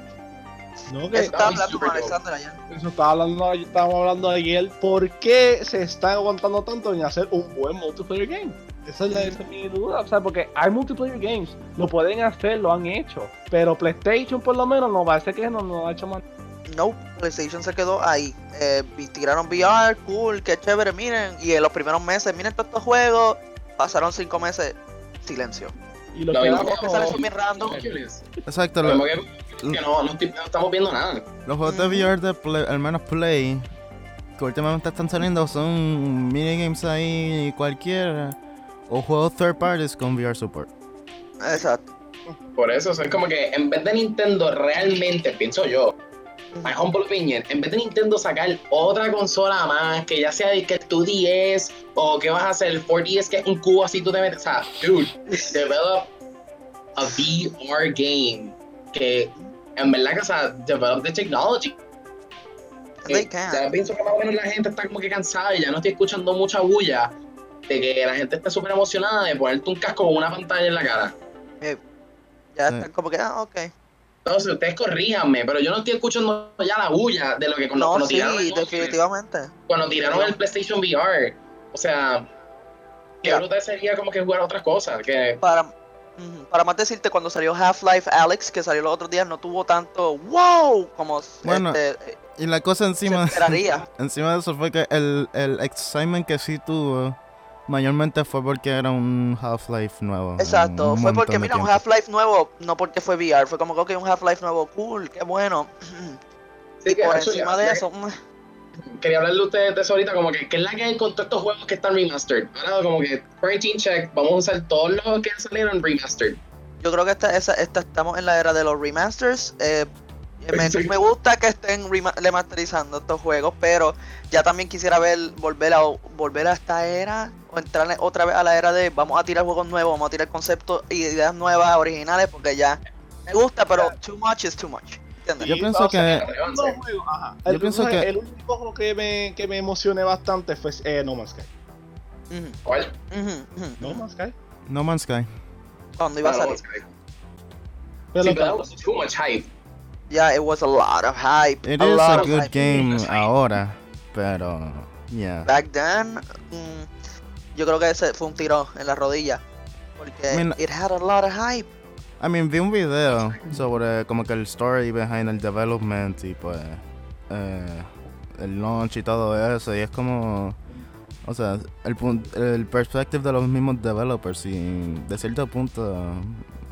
No, que
Estaba hablando con. Alexander ayer.
eso estaba hablando, estábamos hablando ayer. ¿Por qué se está aguantando tanto en hacer un buen multiplayer game? Esa es, la, esa es mi duda. O sea, porque hay multiplayer games, lo pueden hacer, lo han hecho. Pero PlayStation, por lo menos, no parece que no, no ha hecho más.
No, PlayStation se quedó ahí. Eh, tiraron VR, cool, qué chévere, miren. Y en los primeros meses, miren todos estos juegos. Pasaron cinco meses, silencio.
Y lo
Lo
que
que sale bien random.
Exacto,
Como
lo-
que, que no, no, estoy- no estamos viendo nada.
los juegos de. VR de Play, al menos Play, que últimamente están saliendo son minigames ahí cualquiera, o juegos third parties con VR support.
Exacto.
Por eso, o sea, es como que en vez de Nintendo realmente, pienso yo, my humble opinion, en vez de Nintendo sacar otra consola más, que ya sea que tu 10 o que vas a hacer el 4DS, que es un cubo así, tú te metes, o sea, dude, develop a VR game que en verdad que, o sea, develop the technology. Eh,
can.
ya pienso que más o menos la gente está como que cansada y ya no estoy escuchando mucha bulla de que la gente está súper emocionada de ponerte un casco con una pantalla en la cara.
Ya
Sí.
están como que, ah, ok.
Entonces, ustedes corríjanme, pero yo no estoy escuchando ya la bulla de lo que cuando,
No,
cuando
sí,
tiraron el-
definitivamente.
cuando tiraron el PlayStation VR. O sea, qué brutal sería como que jugar otras cosas. Que
Para, para más decirte, cuando salió Half-Life Alex, que salió los otros días, no tuvo tanto wow como
Bueno,
este,
Y la cosa encima, encima de eso fue que el, el excitement que sí tuvo, mayormente fue porque era un Half-Life nuevo.
Exacto, fue porque mira un. Half-Life nuevo, no porque fue VR, fue como que un Half-Life nuevo, cool, qué bueno.
sí,
y
que
por encima de
ya-
eso, mm,
quería hablarle a ustedes de eso ahorita, como que, ¿qué es la que hay con todos estos juegos que están remastered? Ahora, como que, quarantine check, vamos a usar todos los que salieron remastered.
yo creo que esta, esa, esta, estamos en la era de los remasters. eh, me,
Sí.
me gusta que estén rema- remasterizando estos juegos, pero ya también quisiera ver volver a volver a esta era o entrar otra vez a la era de vamos a tirar juegos nuevos, vamos a tirar conceptos y ideas nuevas, originales, porque ya me gusta, pero too much is too much. ¿Entiendes?
Yo
Sí,
pienso que-
el único juego- ajá.
Yo
El-
pienso que-
El único juego que me, que me emocioné bastante fue eh, No Man's Sky.
Ujú,
¿Cuál?
ujú, ujú.
No Man's Sky.
No Man's Sky.
Cuando iba a
No,
salir.
Pero
Sí, pero that was too much hype.
Yeah, it was a lot of hype.
It
a
is
lot
a good
hype.
game ahora, pero yeah.
Back then, mm, yo creo que ese fue un tiro en la rodilla. Porque
I mean-
it had a lot of hype.
I mean, vi un video sobre como que el story behind el development y pues eh, el launch y todo eso y es como, o sea, el el perspective de los mismos developers y de cierto punto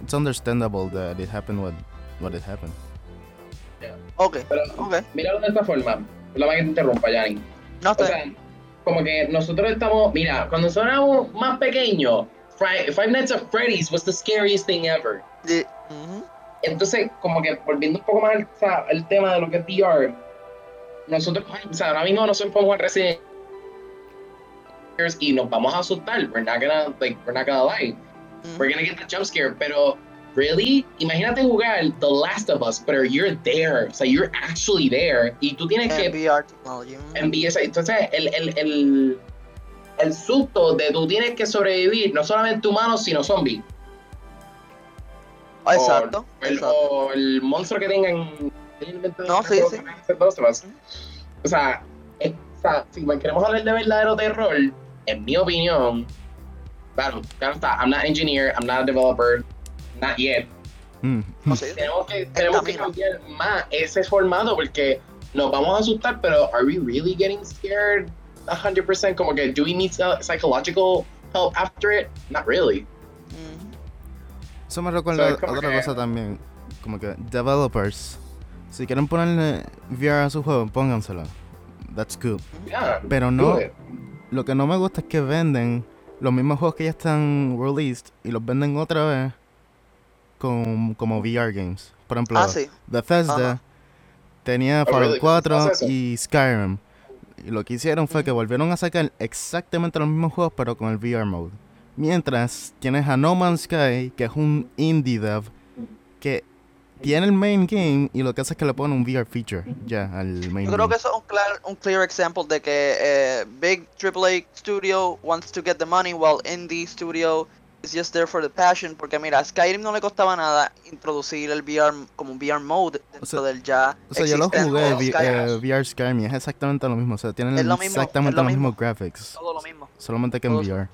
it's understandable that it happened what what it happened.
Ok,
Pero,
ok.
míralo de esta forma. La que te interrumpa, Yanni.
No
O sea, como que nosotros estamos, mira, cuando nosotros éramos más pequeños, Fri- Five Nights at Freddy's was the scariest thing ever.
Di- ujú.
Entonces, como que volviendo un poco más al, tema de lo que es VR, nosotros, o sea, ahora mismo nosotros podemos Resident y nos vamos a asustar. We're not gonna, like, we're not gonna lie. We're gonna get the jump scare, pero really, imagínate jugar The Last of Us, pero you're there, o sea, you're actually there, y tú tienes que
En VR technology. ujú.
empieza, entonces el, el, el, el susto de tú tienes que sobrevivir, no solamente humanos, sino zombies.
Ah, Exacto.
O el,
exacto.
o el monstruo que tengan.
No, sí, sí.
O sea, es- o sea, si queremos hablar de verdadero terror, en mi opinión, claro, claro está, I'm not an engineer, I'm not a developer, not yet.
Mm.
No sé.
Tenemos que, tenemos que
camino.
cambiar más ese formato porque nos vamos a asustar, pero are we really getting scared 100%? Como que, do we need psy- psychological help after it? Not really.
Eso me recuerda
como
otra
que-
cosa también, como que developers, si quieren ponerle VR a su juego, pónganselo. That's good.
Yeah,
Pero no, lo que no me gusta es que venden los mismos juegos que ya están released y los venden otra vez con, como VR games. Por ejemplo,
Ah, sí.
Bethesda
Ajá.
tenía Fallout
really?
4
¿Hace eso?
y Skyrim. Y lo que hicieron fue que volvieron a sacar exactamente los mismos juegos pero con el VR mode. Mientras tienes a No Man's Sky, que es un indie dev, que tiene el main game y lo que hace es que le pone un VR feature ya al main
Yo creo
game.
que eso es un, clar, un clear example de que eh, Big AAA Studio wants to get the money while Indie Studio is just there for the passion. Porque mira, a Skyrim no le costaba nada introducir el VR como un VR mode dentro
O sea-
del ya.
O sea, yo lo jugué vi-
Skyrim.
eh, VR Skyrim y es exactamente lo mismo. O sea, tienen
Es lo mismo,
exactamente los
mismo.
mismos graphics.
Todo lo mismo.
Solamente que en
Todos-
VR.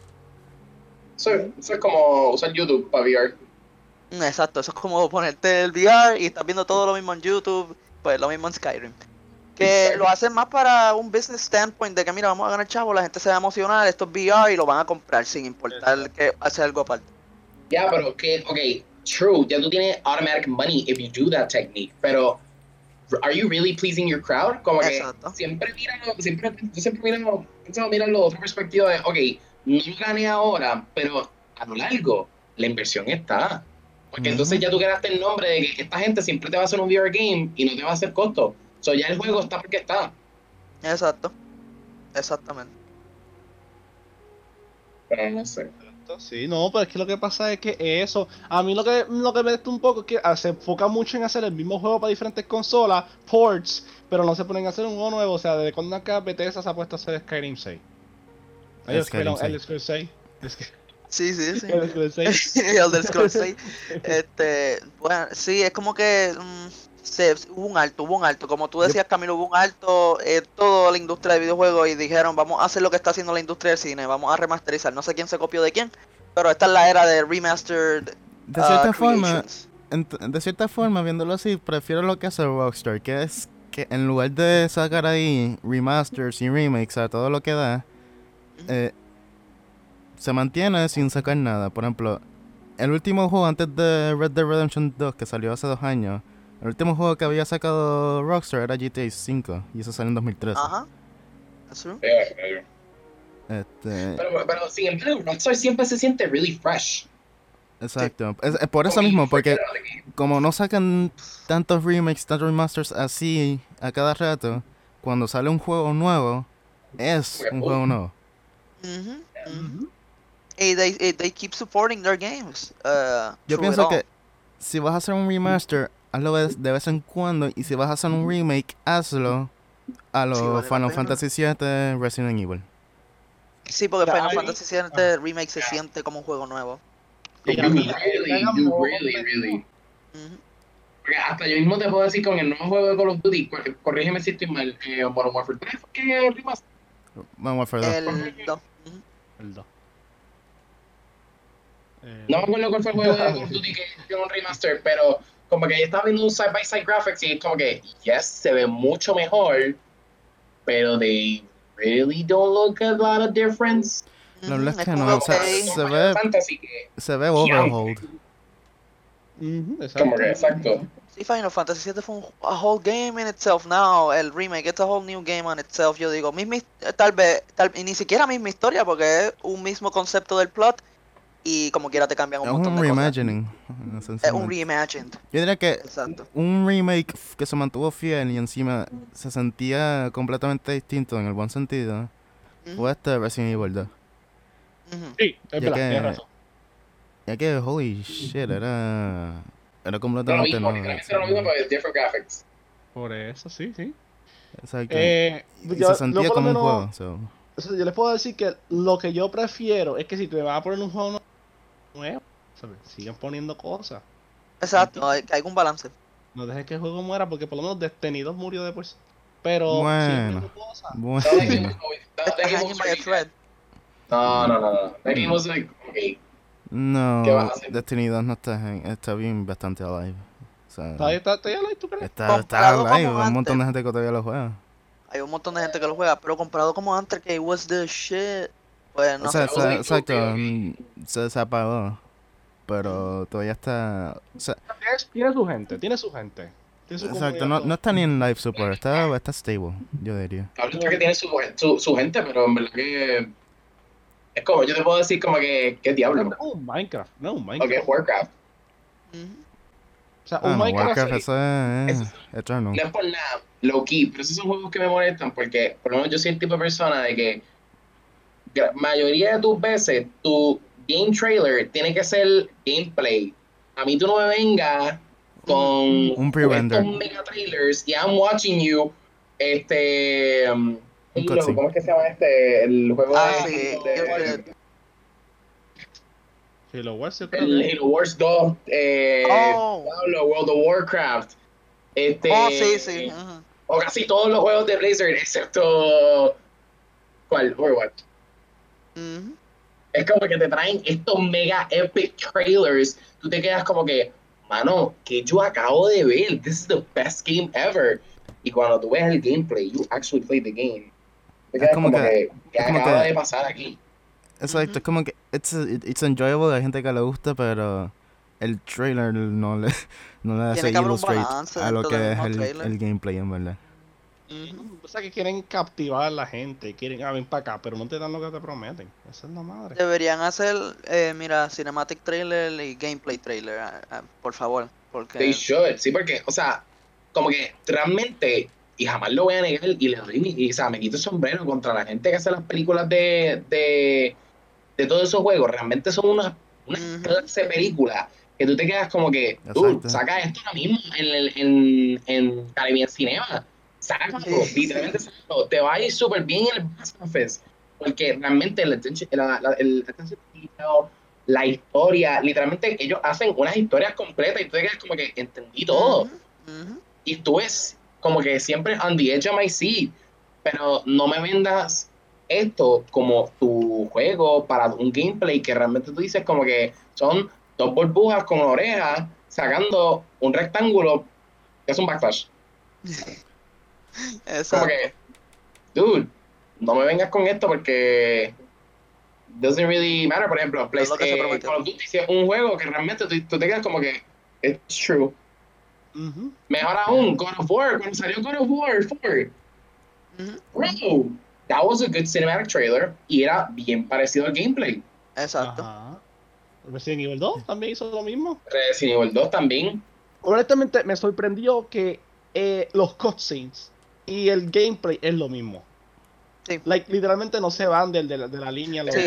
Eso, eso es como usar YouTube para VR.
Mm, Exacto, eso es como ponerte el VR y estás viendo todo lo mismo en YouTube, pues lo mismo en Skyrim. Que
Exacto.
lo hacen más para un business standpoint de que mira, vamos a ganar chavo, la gente se va a emocionar, esto es VR y lo van a comprar sin importar que hace algo aparte.
Ya, pero que, ok, true, ya tú tienes automatic money if you do that technique, pero are you really pleasing your crowd? Como que siempre míralo, siempre, yo siempre miro, pensaba mirarlo otra perspectiva de, ok, no gané ahora, pero a lo largo la inversión está. Porque entonces ya tú quedaste el nombre de que esta gente siempre te va a hacer un VR game y no te va a hacer costo. So ya el juego está porque está.
Exacto. Exactamente.
Pero no sé.
Sí, no, pero es que lo que pasa es que eso, a mí lo que, lo que me está un poco es que ah, se enfoca mucho en hacer el mismo juego para diferentes consolas, ports, pero no se ponen a hacer un juego nuevo, o sea, desde cuando acá Bethesda se ha puesto a hacer Skyrim 6. Ellos
Skyrim
fueron-
6.
el Skyrim 6. Es que-
Sí, sí, sí.
El Scroll 6.
el del Scroll 6. Este, bueno, sí, es como que mm, se, hubo un alto, hubo un alto. Como tú decías, Camilo, hubo un alto en toda la industria de videojuegos y dijeron, vamos a hacer lo que está haciendo la industria del cine, vamos a remasterizar. No sé quién se copió de quién, pero esta es la era de remastered.
De cierta forma,
creations.
ent- de cierta forma, viéndolo así, prefiero lo que hace Rockstar, que es que en lugar de sacar ahí remasters y remakes a todo lo que da, eh, se mantiene sin sacar nada. Por ejemplo, el último juego antes de Red Dead Redemption 2, que salió hace dos años, el último juego que había sacado Rockstar era GTA V, y eso salió en 2013.
Ajá.
Eh.
Este,
Pero, pero sin embargo, Rockstar siempre se siente really fresh.
exacto. Es, es por eso mismo, porque como no sacan tantos remakes, tantos remasters así a cada rato, cuando sale un juego nuevo, es un juego nuevo.
Mm-hmm, they, they keep supporting their games. Uh,
Yo pienso que si vas a hacer un remaster, hazlo de vez en cuando. Y si vas a hacer un remake, hazlo a los
sí, vale
Final Fantasy VII, Resident Evil.
Sí, porque Final Fantasy VII uh, Remake se siente como un juego nuevo.
Sí,
really, really, Porque hasta yo mismo te puedo decir con el nuevo juego de Call of Duty, corrígeme si estoy mal, eh, Modern Warfare 3 ¿qué rimas?
Modern Warfare 2.
El pues. 2.
El 2. Eh,
No me acuerdo cuál fue el juego de Call of Duty que hicieron un remaster, pero como que yo estaba viendo un side by side graphics y es como que, yes, se ve mucho mejor, pero they really don't look a lot of difference.
La
Ujú,
verdad es que no, o sea, se ve- Se ve overhauled.
exacto.
como que, exacto.
Sí, Final Fantasy VII fue un a whole game in itself now. El remake, it's a whole new game on itself. Yo digo, misma, eh, tal vez, tal, y ni siquiera misma historia, porque es un mismo concepto del plot. Y como quiera te cambian un
Es
montón
un
de cosas.
reimagining.
Es un reimagined.
Yo diría que
Exacto.
un remake que se mantuvo fiel y encima se sentía completamente distinto en el buen sentido
Ujú,
fue este Resident Evil 2.
ujú.
Sí, es
Ya
verdad,
que-
tienes razón.
Ya que, holy shit, era. Era completamente
mismo,
nuevo.
era lo mismo, pero different graphics.
Por eso, sí, sí.
Exacto.
Eh,
y
yo-
se sentía como un juego. so.
o sea, yo les puedo decir que lo que yo prefiero es que si te vas a poner un juego nuevo, ¿sabes? sigan poniendo cosas.
Exacto, hay, que hay un balance.
No dejes que el juego muera porque por lo menos Destiny 2 murió de por sí. Pero
Bueno.
cosas.
Bueno.
No, no, no, no. That game was like, okay.
No,
¿Qué vas a hacer?
Destiny 2 no está, en- está bien bastante alive. O sea,
¿Está, está, está ya live, tú crees?
está, está alive. Un montón de gente que todavía lo juega.
Hay un montón de gente que lo juega, pero comparado como antes, que it was the shit. Pues no
o sea,
sé.
o sea,
like,
exacto. mm, Se, se apagó. Pero todavía está. O sea,
Tiene, tiene su gente, tiene su gente. Tiene su
exacto, no, no está ni en live support. Está, está stable, yo diría.
Claro está que tiene su, su, su gente, pero en verdad que. Es como, yo te puedo decir como que. ¿Qué diablo?
No, un Minecraft, no un
O que
Minecraft.
es Warcraft.
Ujú.
O sea,
Ah,
un
no,
Minecraft.
Warcraft, eso es, es eterno.
No es por nada, low key, pero esos son juegos que me molestan porque, por lo menos, yo soy el tipo de persona de que. gra- mayoría de tus veces, tu game trailer tiene que ser gameplay. A mí tú no me vengas con
Un pre-render.
estos mega trailers y I'm watching you. Este. um,
Cutscene.
¿Cómo es que se llama este? El juego
Ah,
de,
sí,
de-
yo-
Halo Wars,
el Halo Wars 2, eh,
Oh.
Diablo, World of Warcraft. Este,
Oh, sí, sí. ujú.
O casi todos los juegos de Blizzard, excepto. ¿Cuál? Overwatch.
Ujú.
Es como que te traen estos mega epic trailers. Tú te quedas como que, mano, que yo acabo de ver. This is the best game ever. Y cuando tú ves el gameplay, you actually play the game.
Es como
como,
que-
que, ¿qué
es como
acaba
que-
de pasar aquí?
Exacto,
Ujú.
es como que it's, it- it's enjoyable, hay gente que le gusta, pero el trailer no le, no le hace illustrate a lo que es el, el gameplay, en verdad.
Ujú.
O sea, que quieren captivar a la gente, quieren, ah, ven para acá, pero no te dan lo que te prometen. Esa es la madre.
Deberían hacer, eh, mira, cinematic trailer y gameplay trailer, ah, ah, por favor. Porque
They should, sí, porque, o sea, como que realmente, y jamás lo voy a negar, y le doy mi- y, o sea, me quito el sombrero contra la gente que hace las películas de, de, de todos esos juegos, realmente son una, una clase de película que tú te quedas como que, tú, saca esto ahora mismo en, en, en Caribbean Cinema, sácalo,
Sí.
literalmente sácalo, te va a ir súper bien en el office, porque realmente el la- la- el la historia, literalmente ellos hacen unas historias completas y tú te quedas como que entendí todo.
Ujú.
Y tú ves como que siempre on the edge of my seat, pero no me vendas esto como tu juego para un gameplay que realmente tú dices como que son dos burbujas con orejas sacando un rectángulo que es un backflash. Como
Exacto.
que, dude, no me vengas con esto porque doesn't really matter. Por ejemplo, Play- eh,
prometió.
Call of Duty es un juego que realmente tú, tú te quedas como que it's true. Mejor aún, God of War, cuando salió God of War 4,
Ujú,
bro, that was a good cinematic trailer y era bien parecido al gameplay.
Exacto.
Ajá. Resident Evil 2 también hizo lo mismo.
Resident Evil 2 también.
Honestamente, me sorprendió que eh, los cutscenes y el gameplay es lo mismo.
Sí.
Like, literalmente no se van del- de, la, de la línea.
Sí.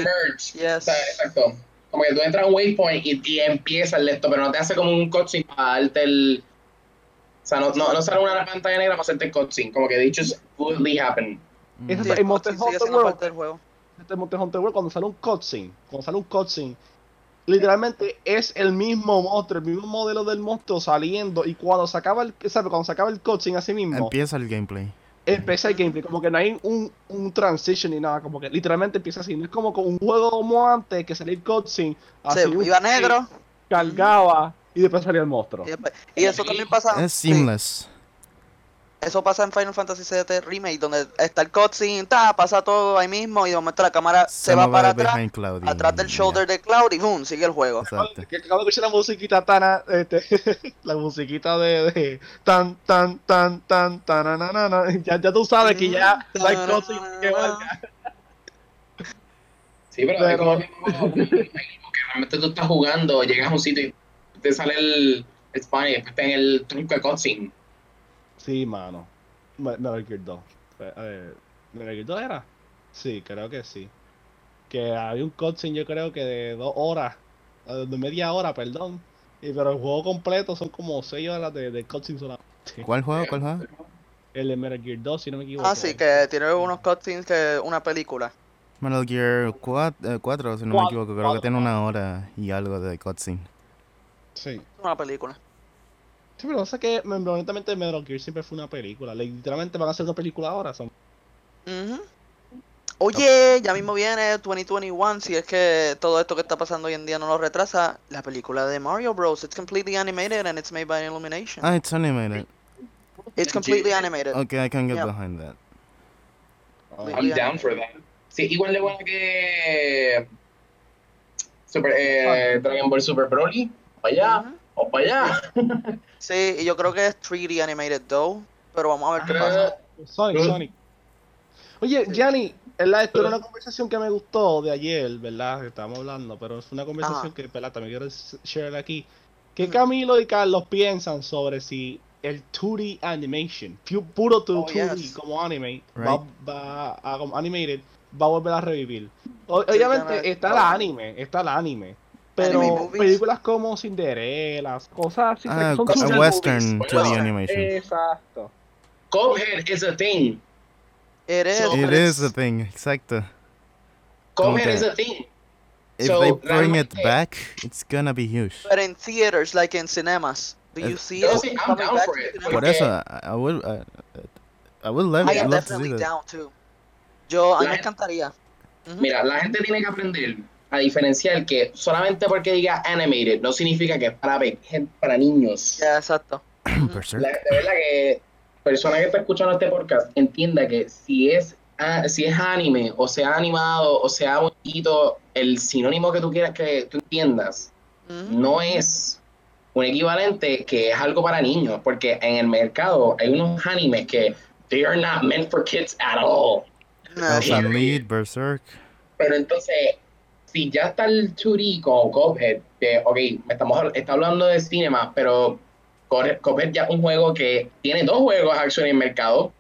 Yes.
O sea, exacto. Como que tú entras a un waypoint y, y empieza el de esto, pero no te hace como un cutscene para darte el. O sea, no, no, no sale una pantalla negra para hacerte el cutscene. Como que dicho fully happen.
Eso
Sí,
en
el
Monster Hunter World,
juego.
este Monster Hunter World, cuando sale un cutscene, cuando sale un cutscene, literalmente es el mismo monstruo, el mismo modelo del monstruo saliendo y cuando se acaba el, ¿sabe? Cuando se acaba el cutscene así mismo,
Empieza el gameplay.
empieza el gameplay, como que no hay un, un transition ni nada, como que literalmente empieza así, no es como con un juego como antes que salía el cutscene, así
Se iba negro.
cargaba y después salía el monstruo.
Y, después- y eso también pasa.
Es
sí,
seamless.
eso pasa en Final Fantasy VII Remake, donde está el cutscene, ta, pasa todo ahí mismo y de momento la cámara se, va
mueve
para atrás,
Cloud
atrás del shoulder de Cloud y boom, sigue el juego.
Exacto.
Que acabo de escuchar la musiquita tan, este, la musiquita de, de tan, tan, tan, tan, tan, na, na, na, ya, ya tú sabes que ya no hay cutscene que valga.
Sí, pero,
Pero-
es como que, como que realmente tú estás jugando, llegas a un sitio y te sale el, y después está en el truco de cutscene.
Sí, mano. Me- Metal Gear 2. Eh, eh, ¿Metal Gear 2 era? Sí, creo que sí. Que había un cutscene yo creo que de dos horas, eh, de media hora, perdón. Y, pero el juego completo son como seis horas de, de cutscene solamente.
¿Cuál juego? ¿Cuál juego?
El de Metal Gear 2, si no me equivoco.
Ah, sí, que tiene unos cutscenes que una película.
Metal Gear 4, si no me equivoco. Creo que tiene una hora y algo de cutscene.
Sí.
Una película.
Sí, pero sé que me- honestamente Metal Gear siempre fue una película. Literalmente van a hacer una película ahora. Son...
Ujú. Oye, ya mismo viene 2021, si es que todo esto que está pasando hoy en día no lo retrasa, la película de Mario Bros. It's completely animated and it's made by Illumination.
Ah, it's animated.
It's completely animated.
Okay, I can get
Yeah.
behind that.
I'm down for that. Sí, igual de bueno que Super, eh, Dragon Ball Super Broly. Para allá, o para allá.
Sí, y yo creo que es 3D animated though, pero vamos a ver qué pasa.
Sonic. Sonic. Oye. Gianni, ¿verdad? esto era una conversación que me gustó de ayer, ¿verdad? Que estábamos hablando, pero es una conversación
Ajá.
que, ¿verdad? También quiero share aquí. ¿Qué. Camilo y Carlos piensan sobre si el 2D animation, pu- puro 2,
Oh,
2D
yes.
como anime,
Right.
va, va a, como animated, va a volver a revivir? Obviamente está el anime, está el anime. Pero películas como Cinderella, cosas así.
Ah,
son children's
western
movies.
2D animation.
Exacto.
Cuphead is a thing.
It is,
So-
It is a thing, exacto. Que-
is a thing.
If
So,
they bring it back, it's gonna be huge.
but in theaters, like in cinemas. Do you see
Yo
it
sí, I'm
coming
down
back
for
to
it.
Por eso, I, I would, I, I would love,
I am
love to see
definitely
that.
down too. Yo, a mí me encantaría.
Mira, la gente tiene que aprender a diferenciar que solamente porque diga animated no significa que es para, para niños.
Ya, exacto.
Berserk.
La- de verdad que persona que está escuchando este podcast entienda que si es si es anime o sea animado o sea bonito, el sinónimo que tú quieras que tú entiendas no es un equivalente que es algo para niños, porque en el mercado hay unos animes que they are not meant for kids at all.
No,
Berserk.
Pero entonces, si ya está el 2D con Cuphead, que, ok, estamos está hablando de cinema, pero Cuphead ya es un juego que tiene dos juegos actually en el mercado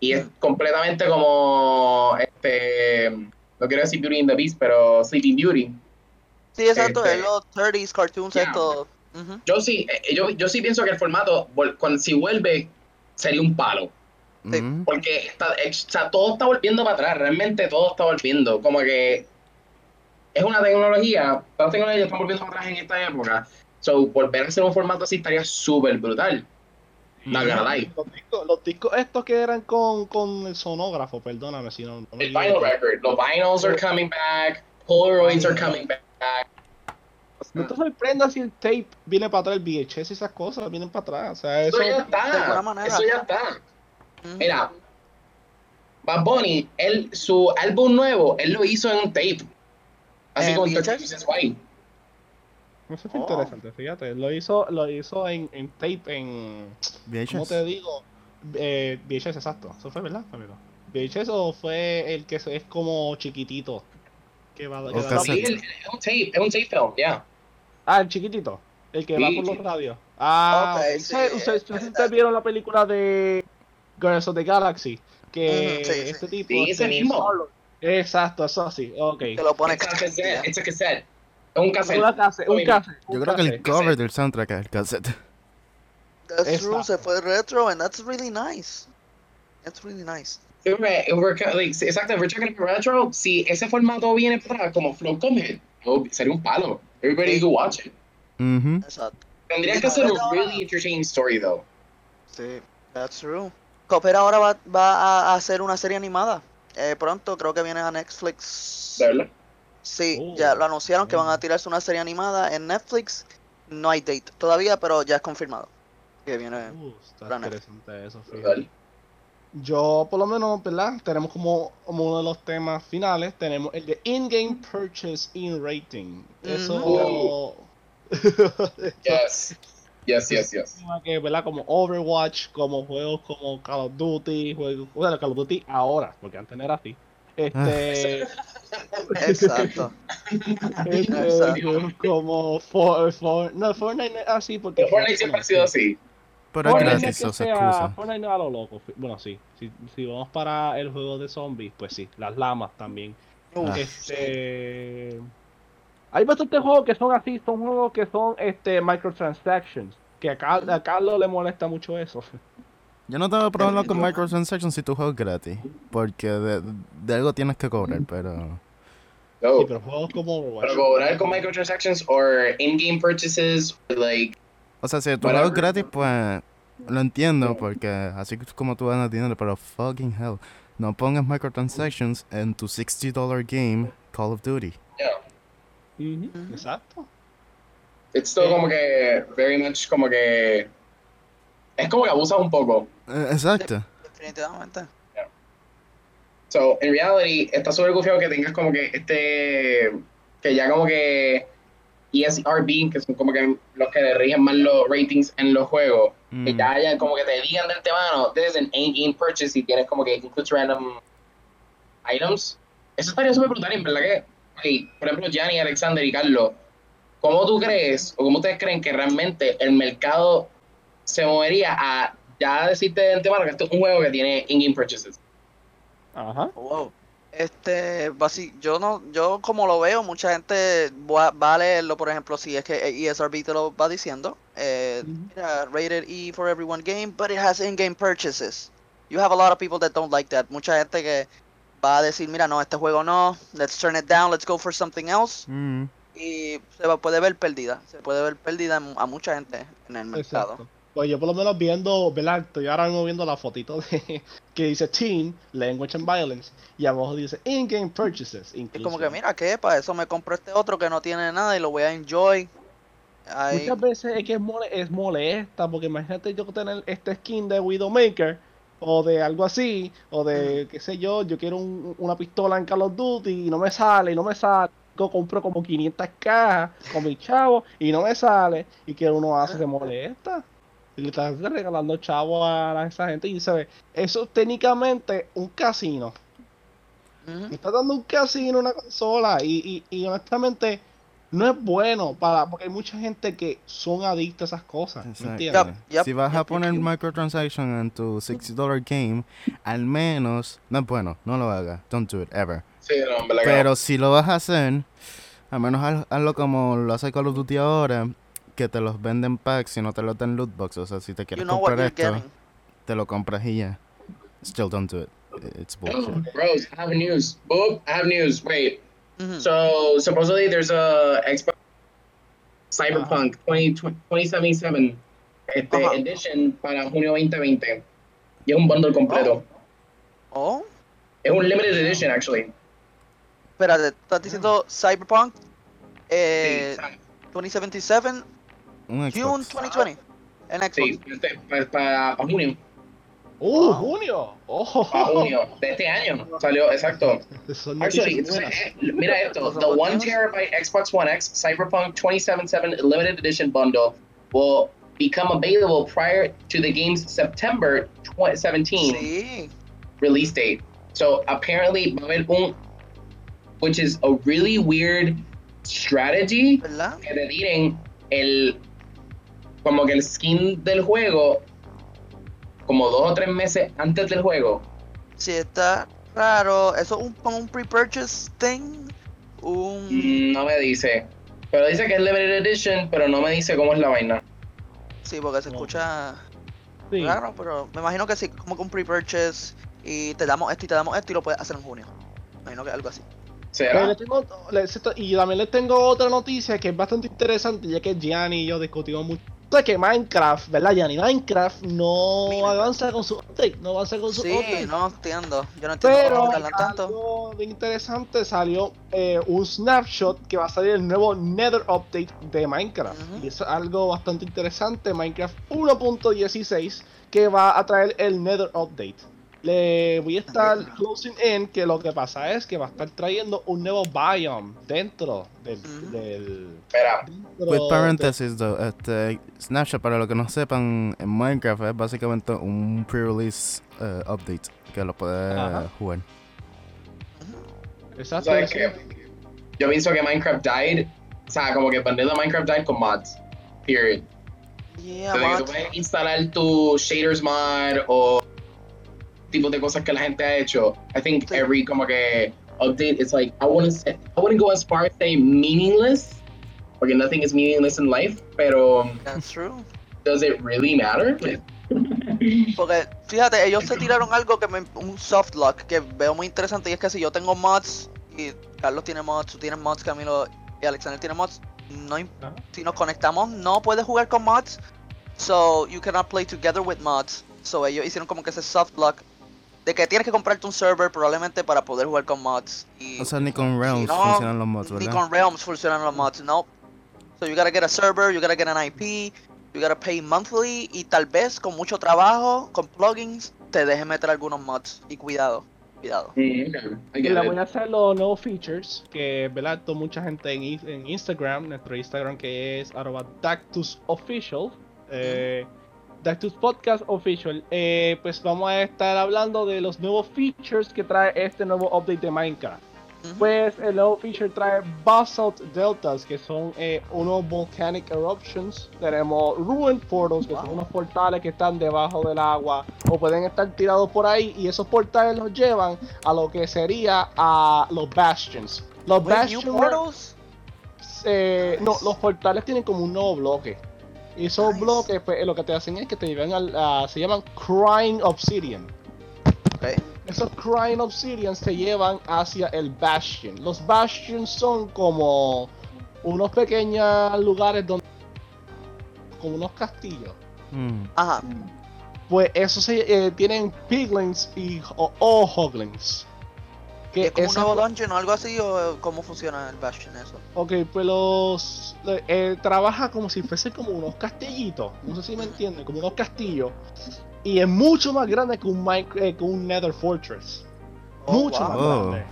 y es completamente como, este, no quiero decir Beauty and the Beast, pero Sleeping Beauty.
Sí, exacto,
Este-
es los 30s cartoons
Yeah.
estos. Ujú.
Yo sí, eh, yo, yo sí pienso que el formato, cuando, si vuelve, sería un palo.
Sí.
Porque está, eh, o sea, todo está volviendo para atrás, realmente todo está volviendo. Como que es una tecnología, todas las tecnologías están volviendo atrás en esta época. So, volver a hacer un formato así estaría súper brutal. La verdad.
Los discos, los discos estos que eran con, con el sonógrafo, perdóname si no.
El vinyl record, los vinyls are coming back, Polaroids are coming back.
No te sorprendas si el tape viene para atrás, el VHS y esas cosas vienen para atrás. O sea,
Eso
eso.
ya
de alguna
está,
manera.
eso ya está. Mira, Bad Bunny, él, su álbum nuevo, él lo hizo en un tape. Así
¿En
como
VHS?
30 Reasons Why.
Eso es
Oh.
interesante, fíjate. Lo hizo, lo hizo en, en tape, en. ¿Cómo
VHS.
te digo? Eh, VHS, exacto. Eso fue, ¿verdad, amigo? VHS o fue el que es como chiquitito. Que va, que
O
da-
cassette.
Sí, el- es un tape, es un tape film, ya.
Ah, el chiquitito. El que va por los
sí.
radios. Ah,
Ok,
ok.
sí,
¿Ustedes, ustedes- ustedes vieron la película de Guardians of the Galaxy? Que
Ujú, sí, sí.
este tipo.
Sí, ese mismo.
Star-Lord. Exacto, eso sí. Ok.
Que lo pone
It's a cassette, it's a cassette. Es un cassette.
Una case- un cassette, un
Yo creo que el
cassette.
cover del soundtrack es el cassette.
That's true, se
Exacto.
fue retro and that's really nice. That's really nice.
Sí, exacto, we're talking about retro. Si ese formato viene para como Flow Comehead, oh, sería un palo. Everybody
Sí.
could watch it.
Ujú.
Exacto.
Tendría que ser un really entertaining story, though.
Sí, that's true. Copper ahora va, va a hacer una serie animada. Eh, pronto creo que viene a Netflix.
¿De verdad?
Sí,
Oh,
ya lo anunciaron que van a
bueno.
tirarse una serie animada en Netflix. No hay date todavía, pero ya es confirmado. Que viene.
Uh, está interesante eso, fíjate.
Brutal.
Yo, por lo menos, ¿verdad? Tenemos como, como uno de los temas finales, tenemos el de in-game purchase in rating. Eso...
Yes. Yes, yes, yes.
que, ¿verdad? Como Overwatch, como juegos como Call of Duty, juegos, bueno, Call of Duty ahora, porque antes no era así. Este,
Exacto.
este,
Exacto.
como For, For- no, Fortnite no es así porque
Fortnite siempre ha sido así.
Pero es
Fortnite no es
gratis,
que
o se
sea-
excusa.
Fortnite no es a lo loco. Bueno, sí. Si, si vamos para el juego de zombies, pues sí. Las lamas también.
Ah.
Este. Hay bastantes juegos que son así. Son juegos que son este microtransactions. Que a, Car- a Carlos le molesta mucho eso.
Yo no tengo problema con microtransactions si tu juego es gratis. Porque de, de algo tienes que cobrar, pero.
No.
Sí, pero juegos como Overwatch.
Pero cobrar con microtransactions o in-game purchases, like,
O sea, si tu
Whatever.
juego es gratis, pues. Lo entiendo, porque así es como tú ganas dinero, pero fucking hell. No pongas microtransactions en tu $60 game Call of Duty.
yeah.
Exacto.
It's still como que, very much como que, es como que abusas un poco.
Eh, exacto.
Definitivamente.
So, en reality, está súper gufiado que tengas como que este, que ya como que ESRB, que son como que los que le rigen más los ratings en los juegos, que
Mm.
ya hayan como que te digan de antemano, this is an in-game purchase y tienes como que includes random items. Eso estaría súper brutal, en verdad que, por ejemplo, Gianni, Alexander y Carlos, ¿cómo tú crees o cómo ustedes creen que realmente el mercado se movería a ya decirte de antemano que esto es un juego que tiene in-game purchases?
Ajá.
Wow. Este, yo no, yo como lo veo, mucha gente va, va a leerlo, por ejemplo, si es que ESRB te lo va diciendo. Eh, rated E for everyone game, but it has in-game purchases. You have a lot of people that don't like that. Mucha gente que va a decir, mira, no, este juego no, let's turn it down, let's go for something else.
Mm.
Y se va- puede ver perdida, se puede ver perdida en- a mucha gente en el mercado.
Exacto. Pues yo por lo menos viendo, ¿verdad? Estoy ahora mismo viendo la fotito de que dice Teen, Language and Violence, y abajo dice In-Game Purchases.
Es como
inclusive.
que, mira, ¿qué? Para eso me compro este otro que no tiene nada y lo voy a enjoy.
Muchas veces es que es, mole- es molesta, porque imagínate yo tener este skin de Widowmaker, o de algo así, o de, qué sé yo, yo quiero un- una pistola en Call of Duty y no me sale, y no me sale. Yo compro como 500 cajas con mi chavo y no me sale, y que uno hace, se molesta. Y le estás regalando chavo a esa gente y se ve, eso es técnicamente un casino. Me está dando un casino una consola y, y, y honestamente no es bueno para porque hay mucha gente que son adictos a esas cosas. ¿me
Exacto.
entiendes?
Si vas a poner microtransaction en tu $60 game, al menos, no es bueno, no lo hagas, don't do it ever.
Sí, no.
Pero si lo vas a hacer, al menos haz- hazlo como lo hace Call of Duty ahora, que te los venden packs y no te los dan loot box. O sea, si te
You
quieres
know
comprar esto,
getting.
te lo compras y ya. Still don't do it. It's bullshit.
Bros, I have news. Boop, I have news. Wait.
Ujú.
So supposedly there's a Xbox Cyberpunk 20, 2077 este,
Ajá.
edition para junio 2020. Y es un bundle completo.
Oh,
Es un limited edition actually.
espérate, ¿estás diciendo Cyberpunk? Eh,
sí,
2077,
Un
June
Xbox.
2020, en Xbox.
sí, este, para junio.
¡Uh, junio! ¡Oh!
Para junio de este año. Salió, exacto.
Son
Actually, entonces, eh, mira esto. The 1
robotinos.
terabyte Xbox One X Cyberpunk 2077 limited edition bundle will become available prior to the game's September 2017
Sí,
release date. So apparently va a haber un which is a really weird strategy
¿verdad?
que te tiren el como que el skin del juego como dos o tres meses antes del juego.
Sí, está raro. Eso es un, un pre-purchase thing. Un...
Mm, No me dice. Pero dice que es limited edition, pero no me dice cómo es la vaina.
Sí, porque se escucha
Sí.
raro, pero me imagino que sí, como que un pre-purchase y te damos esto y te damos esto y lo puedes hacer en junio. Me imagino que algo así.
¿Será?
le tengo- le- y también les tengo otra noticia que es bastante interesante, ya que Gianni y yo discutimos mucho. De que Minecraft, ¿verdad, Gianni? Minecraft no
Mira.
avanza con su update, no avanza con su
Sí,
update.
no entiendo. Yo no entiendo
Pero
tardan tanto.
bien interesante salió eh, un snapshot que va a salir el nuevo Nether Update de Minecraft.
Ujú.
Y es algo bastante interesante, Minecraft 1.16, que va a traer el Nether Update. Le voy a estar closing in que lo que pasa es que va a estar trayendo un nuevo biome dentro del...
Ujú.
del
Espera.
dentro
With though, este, Snapchat, para los que no sepan, en Minecraft es básicamente un pre-release eh, update que lo puede
Ajá.
jugar.
Exacto.
¿Sabes
eso.
qué? Yo pienso que Minecraft died. O sea, como que Vanilla Minecraft died con mods. Period.
Yeah,
O sea, que tú puedes instalar tu shaders mod o tipos de cosas que la gente ha hecho. I think
Sí.
every como que update is like I wouldn't say I wouldn't go as far as say meaningless. Porque nothing is meaningless in life, pero
That's true.
does it really matter?
Porque, fíjate, ellos se tiraron algo que me. un soft lock que veo muy interesante. Y es que si yo tengo mods y Carlos tiene mods, tú tienes mods, Camilo y Alexander tiene mods, no, si nos conectamos, no puedes jugar con mods. So, you cannot play together with mods. So, ellos hicieron como que ese soft lock de que tienes que comprarte un server probablemente para poder jugar con mods. Y
O sea, ni con Realms
no,
funcionan los mods,
ni
¿verdad?
con Realms funcionan los mods, no. So you gotta get a server, you gotta get an IP, you gotta pay monthly y tal vez con mucho trabajo, con plugins, te deje meter algunos mods. Y cuidado, cuidado.
Le
it.
voy a hacer los nuevos features que, ¿verdad? To mucha gente en, en Instagram, nuestro Instagram que es arroba Dactus Official, eh, Dactus Podcast Official, eh, pues vamos a estar hablando de los nuevos features que trae este nuevo update de Minecraft. Pues el nuevo feature trae Basalt Deltas, que son eh, unos Volcanic Eruptions. Tenemos Ruined Portals, que son unos portales que están debajo del agua o pueden estar tirados por ahí. Y esos portales los llevan a lo que sería a los Bastions. Los Bastions,
portals?
eh, no, los portales tienen como un nuevo bloque. Y esos
Nice.
bloques, pues, eh, lo que te hacen es que te llevan al. a- se llaman Crying Obsidian.
Ok.
Esos Crying Obsidians te llevan hacia el Bastion. Los Bastions son como unos pequeños lugares donde. como unos castillos.
Mm.
Ajá.
Pues esos se, eh, tienen Piglins y o, o Hoglins.
¿Y ¿Es como un
esas-
nuevo dungeon o algo así o cómo funciona el Bastion eso?
Ok, pues los. eh, trabaja como si fuese como unos castillitos. No sé si me entienden, como unos castillos. Y es mucho más grande que un, Minec- eh, que un Nether Fortress.
Oh,
mucho
wow.
más
Oh.
grande.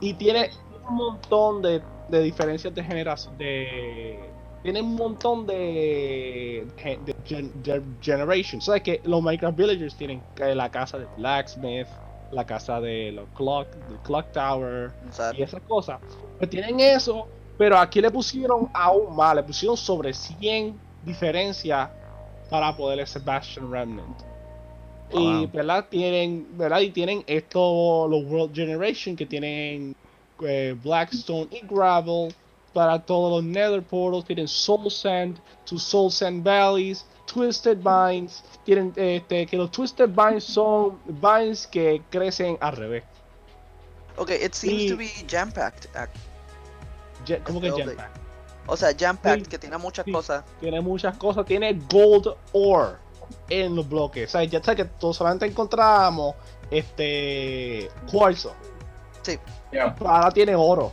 Y tiene un montón de, de diferencias de generación. De, tiene un montón de, de, gen- de generations. O sea que los Minecraft Villagers tienen eh, la casa de Blacksmith, la casa de los Clock, Tower y esas cosas. Pues tienen eso, pero aquí le pusieron aún más, le pusieron sobre 100 diferencias para poder ese Bastion Remnant. Y
Wow.
¿verdad? tienen, ¿verdad? Y tienen esto, los World Generation que tienen eh, Blackstone y Gravel para todos los Nether Portals, tienen Soul Sand, to Soul Sand Valleys, Twisted Vines, tienen este que los Twisted Vines son vines que crecen al revés.
Okay, it seems
Y-
to be jam-packed.
¿Cómo que Jetpack?
O sea, jam-packed,
Sí,
que tiene muchas
sí.
cosas.
Tiene muchas cosas, tiene gold ore en los bloques. O sea, ya sabes que todos solamente encontramos este cuarzo.
Yeah.
Ahora tiene oro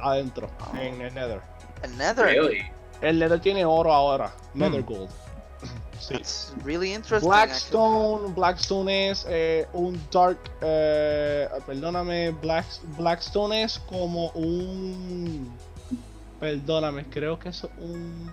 adentro
Oh.
en el Nether.
El Nether.
Really?
El Nether tiene oro ahora, Nether
Hmm.
Gold. Sí.
That's really interesting. actually.
Blackstone, Blackstone es eh, un dark, eh, perdóname, Black, Blackstone es como un, perdóname, creo que es un,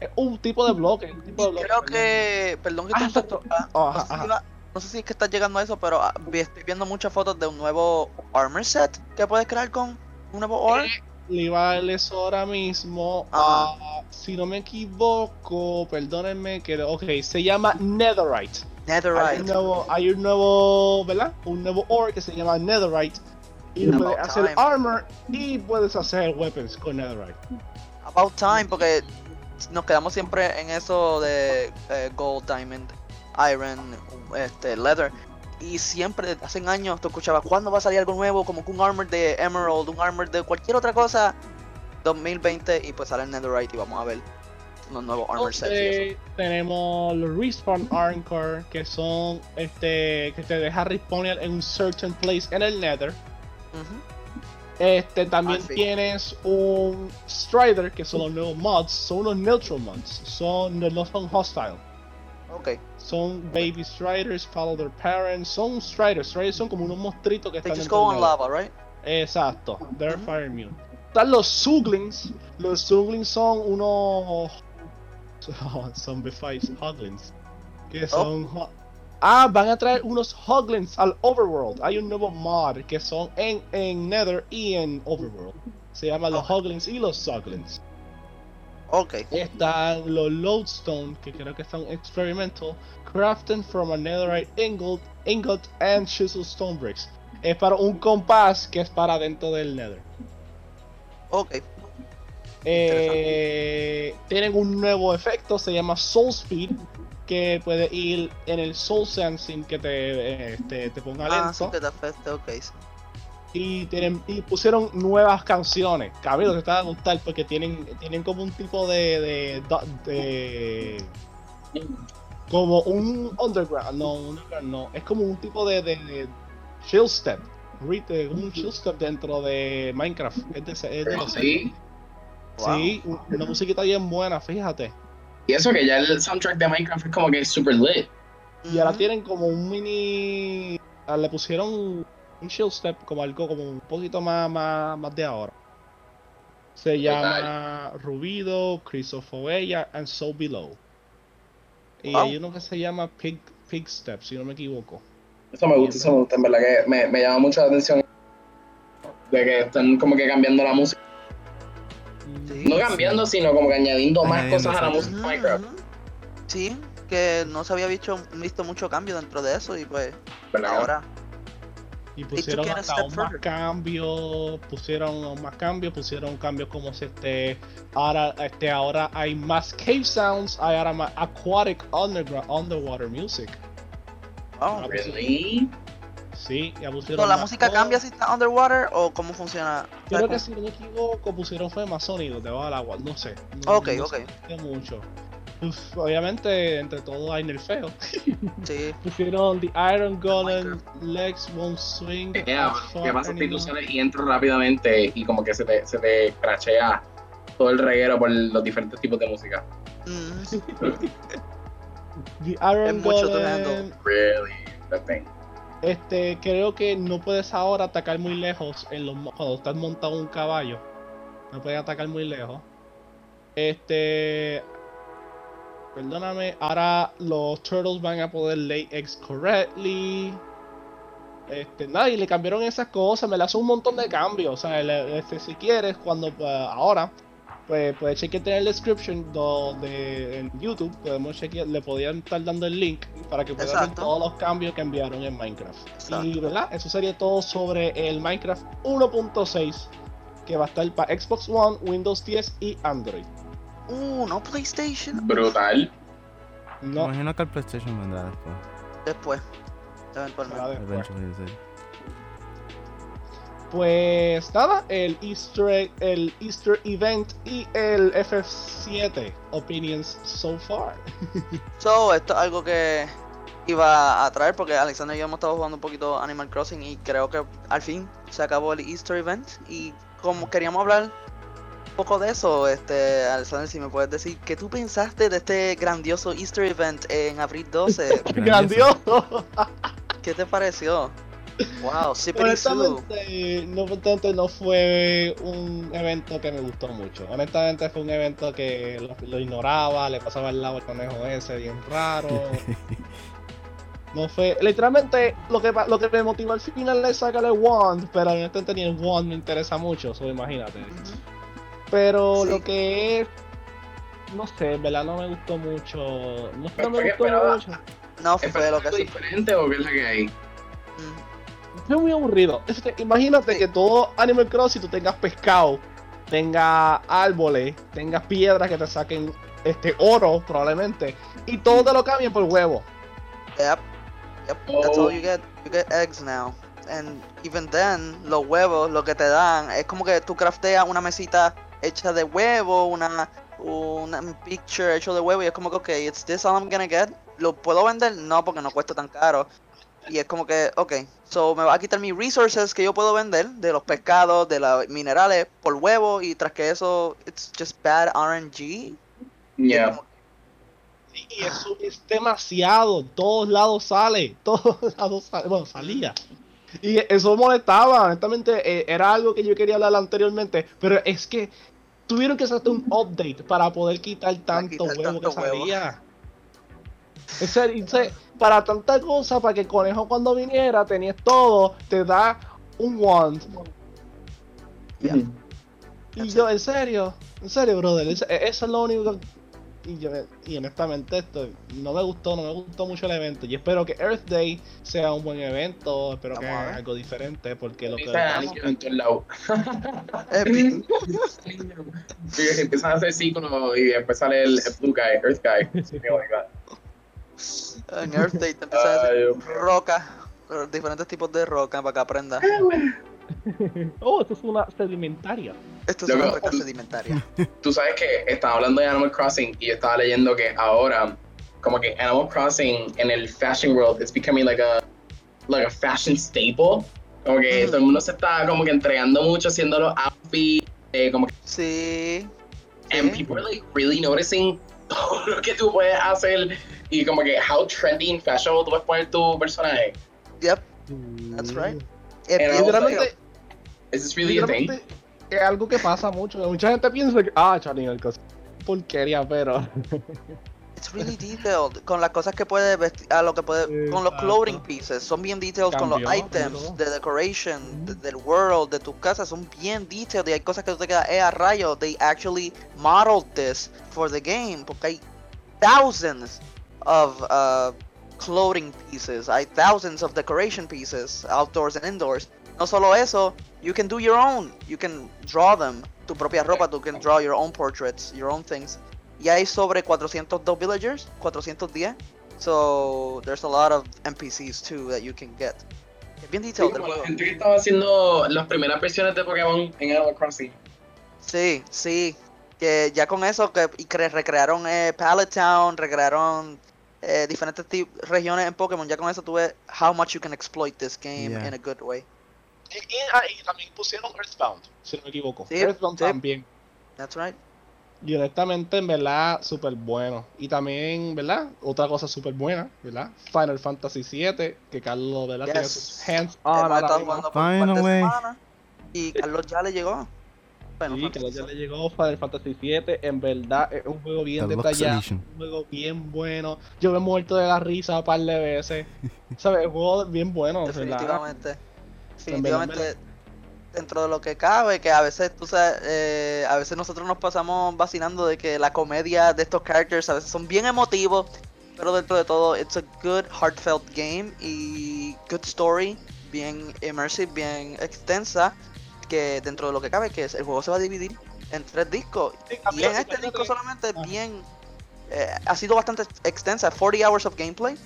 es un tipo de bloque, un tipo de bloque,
creo que, perdón que te
Ah,
interrumpa, ah,
Oh,
no, sé si
ajá.
iba- no sé si es que estás llegando a eso, pero ah, estoy viendo muchas fotos de un nuevo armor set que puedes crear con un nuevo ore.
Le iba a ahora mismo. A- si no me equivoco, perdónenme que, ok, se llama Netherite. Hay un
Netherite.
nuevo, hay un nuevo, ¿verdad? Un nuevo ore que se llama Netherite. Y
About
puedes hacer armor y puedes hacer weapons con Netherite.
About time, porque nos quedamos siempre en eso de eh, gold, diamond, iron, este, leather. Y siempre, hace años, tú escuchabas, ¿cuándo va a salir algo nuevo? Como que un armor de emerald, un armor de cualquier otra cosa. 2020 y pues sale el netherite y vamos a ver los nuevos armor sets. y eso.
Entonces, tenemos los respawn Armor que son este que te deja respawner en un certain place en el Nether. Este también
Ah,
tienes un Strider que son los nuevos mods, son unos neutral mods, son no son hostile.
Ok.
Son baby striders, follow their parents, son striders, striders son como unos monstruitos que
They
están
just go on lava, right?
Exacto, they're fire immune. Están los Suglings. Los Suglings son unos. Zombifies Hoglins. Que son. ho- Ah, van a traer unos Hoglins al Overworld. Hay un nuevo mod que son en, en Nether y en Overworld. Se llaman los
Ok.
Hoglins y los Suglins.
Ok.
Están los Lodestone, que creo que son experimental, crafted from a netherite ingot, ingot and chisel stone bricks. Es para un compás que es para dentro del nether.
Ok.
Eh, tienen un nuevo efecto, se llama Soul Speed, que puede ir en el Soul Sensing que te, eh, te, te ponga
Ah, sí,
lento.
que te afecta, ok. sí.
y, tienen, y pusieron nuevas canciones. Cabello te está a gustar porque tienen, tienen como un tipo de, de, de- como un underground, no, un underground no, es como un tipo de, de, de chill step, un chill step dentro de Minecraft. Es de, es de los-
Sí.
Sí, una musiquita bien buena, fíjate.
Y eso que ya el soundtrack de Minecraft es como que super lit.
Y ahora tienen como un mini. ah, Le pusieron un chill step, como algo como un poquito más, más, más de ahora. Se llama Rubido, Crisofoella and So Below. Y
Wow.
hay uno que se llama Pig, Pig Step, si no me equivoco.
Eso me gusta, eso me gusta, en verdad que me, me llama mucho la atención. De que están como que cambiando la música.
Sí.
No cambiando, sino como que añadiendo más
Añadiendo
cosas a la música de Minecraft.
Sí, que no se había visto, visto mucho cambio dentro de eso y pues
¿verdad?
ahora
Y pusieron hasta aún más cambios, pusieron más cambios, pusieron cambios como si este, ahora, este, ahora hay más cave sounds, hay ahora más aquatic underground, underwater music.
oh.
Really?
Sí, ya pusieron
¿La
más
música cambia si está underwater o cómo funciona?
Creo
¿Sabes
que si no me equivoco pusieron fue más sonido debajo del agua, no sé. No?
Ok,
no
ok.
sé mucho. Uf, obviamente entre todo hay nerfeo.
Sí.
Pusieron The Iron Golem,
Minecraft.
Legs Won't Swing.
Yeah, tú sales y entras rápidamente y como que se te, se te crachea todo el reguero por los diferentes tipos de música.
Mm,
The Iron
Es mucho to
Golem.
Really, thing.
Este, creo que no puedes ahora atacar muy lejos en los, mo- cuando estás montado en un caballo. No puedes atacar muy lejos. Este. Perdóname, ahora los turtles van a poder lay eggs correctly. Este, nada, y le cambiaron esas cosas, me le hace un montón de cambios. O sea, le- este, si quieres, cuando eh, ahora, pues puedes chequear en el description donde en YouTube, podemos chequear, le podían estar dando el link para que puedan ver todos los cambios que enviaron en Minecraft.
Exacto.
Y verdad, eso sería todo sobre el Minecraft 1.6 que va a estar para Xbox One, Windows 10 y Android.
Uh, no PlayStation.
Brutal.
Me
No,
imagino que el PlayStation vendrá después.
Después. Eventualmente.
después. Pues nada, el Easter, el Easter Event y el FF7 Opinions so far.
So, esto es algo que iba a traer porque Alexander y yo hemos estado jugando un poquito Animal Crossing y creo que al fin se acabó el Easter Event y como queríamos hablar poco de eso, este Alexander, si me puedes decir, ¿qué tú pensaste de este grandioso Easter Event en abril 12?
Grandioso.
¿Qué te pareció? Wow.
Honestamente no, no fue un evento que me gustó mucho. Honestamente fue un evento que lo, lo ignoraba, le pasaba al lado el conejo ese bien raro. No fue. Literalmente lo que pa- lo que me motivó al final es sacarle Wand, pero honestamente ni el Wand me interesa mucho, so imagínate. Pero
Sí.
lo que es. No sé, en verdad no me gustó mucho. No, no
¿Pero
me gustó
esperaba?
mucho.
No fue
¿Es
lo que sí.
diferente o qué es la que hay?
Mm,
Fue muy aburrido. Este, imagínate
Sí.
que todo Animal Crossing tú tengas pescado, tengas árboles, tengas piedras que te saquen este oro probablemente y todo te lo cambien por huevo.
Yep. Yep. That's all
Oh.
you get. You get eggs now. And even then, los huevos, lo que te dan, es como que tú crafteas una mesita hecha de huevo, una, una picture hecho de huevo, y es como que, ok, it's this all I'm gonna get. ¿Lo puedo vender? No, porque no cuesta tan caro. Y es como que, ok, so me va a quitar mis resources que yo puedo vender de los pescados, de los minerales, por huevo, y tras que eso, it's just bad RNG. Y
Yeah.
como-
Y eso es demasiado, todos lados sale, todos lados sale, bueno, salía. Y eso molestaba, honestamente, eh, era algo que yo quería hablar anteriormente, pero es que tuvieron que hacer un update para poder quitar tanto
quitar
huevo
tanto
que
huevo.
salía. En serio, y se- para tanta cosa, para que el conejo cuando viniera tenías todo, te da un wand.
Yeah.
Y yo, en serio, en serio, brother, eso, eso es lo único que... Y, yo, y honestamente esto no me gustó, no me gustó mucho el evento. Y espero que Earth Day sea un buen evento, espero que
Vamos a
hagan algo diferente, porque lo que...
Empiezan a niños en todos lados.
Eh,
Sí, que empiezan a hacer círculos y después sale el, el Blue Guy, Earth Guy.
En Earth Day te empiezan a
Dios mío.
roca, diferentes tipos de roca para que aprendas.
Oh, esto es una sedimentaria.
Esto es una
Loco,
roca
tú-
sedimentaria.
Tú sabes que estaba hablando de Animal Crossing y yo estaba leyendo que ahora, como que Animal Crossing en el fashion world, it's becoming like a, like a fashion staple. Como que
Mm.
todo el mundo se está como que entregando mucho haciendo los outfits, eh, como que
Sí.
and
sí.
people are like really noticing todo lo que tú puedes hacer y como que how trendy and fashionable tú puedes poner tu personaje.
Yep, that's right. Es
Literalmente,
really a thing?
literalmente es algo que pasa mucho. Mucha gente piensa que, ah, Charlie, porquería, pero...
It's really detailed con las cosas que puede vestir, a lo que puede, con los clothing pieces, son bien detailed con los items, de decoration, de-
Ujú.
del world, de tus casas, son bien detailed y hay cosas que tú te quedas, eh, a rayo, they actually modeled this for the game, porque hay thousands of uh, clothing pieces, hay thousands of decoration pieces, outdoors and indoors. No solo eso, you can do your own, you can draw them, tu propia ropa, tú can draw your own portraits, your own things. Y hay sobre 402 villagers, 410. So there's a lot of NPCs too that you can get. Es bien
Sí,
detailed el
como la gente que estaba haciendo las primeras versiones de Pokémon en Animal Crossing.
Sí, sí. Que ya con eso que, y que recrearon eh, Pallet Town, recrearon eh, diferentes regiones en Pokémon. Ya con eso tú ves how much you can exploit this game
Yeah.
in a good way.
Y, y- ah, y también pusieron Earthbound, si no me equivoco.
Sí,
Earthbound
sí.
también.
That's right.
Y honestamente, en verdad, súper bueno. Y también, ¿verdad? Otra cosa súper buena, ¿verdad? Final Fantasy VII, que Carlos, ¿verdad? Tiene
Yes.
sus hands on
Finally.
semanas, Y Carlos ya le llegó. Bueno,
Sí, que ya le llegó Final Fantasy VII, en verdad es un juego bien
The
detallado, un juego bien bueno. Yo me he muerto de la risa un par de veces. ¿Sabes? Un juego bien bueno.
Definitivamente.
En
Definitivamente. Dentro de lo que cabe, que a veces, tú sabes, eh, a veces nosotros nos pasamos vacinando de que la comedia de estos characters a veces son bien emotivos, pero dentro de todo, it's a good, heartfelt game y good story, bien immersive, bien extensa, que dentro de lo que cabe, que es, el juego se va a dividir en tres discos.
Sí,
Y en este disco solamente
Ah.
bien, eh, ha sido bastante extensa, 40 hours of gameplay.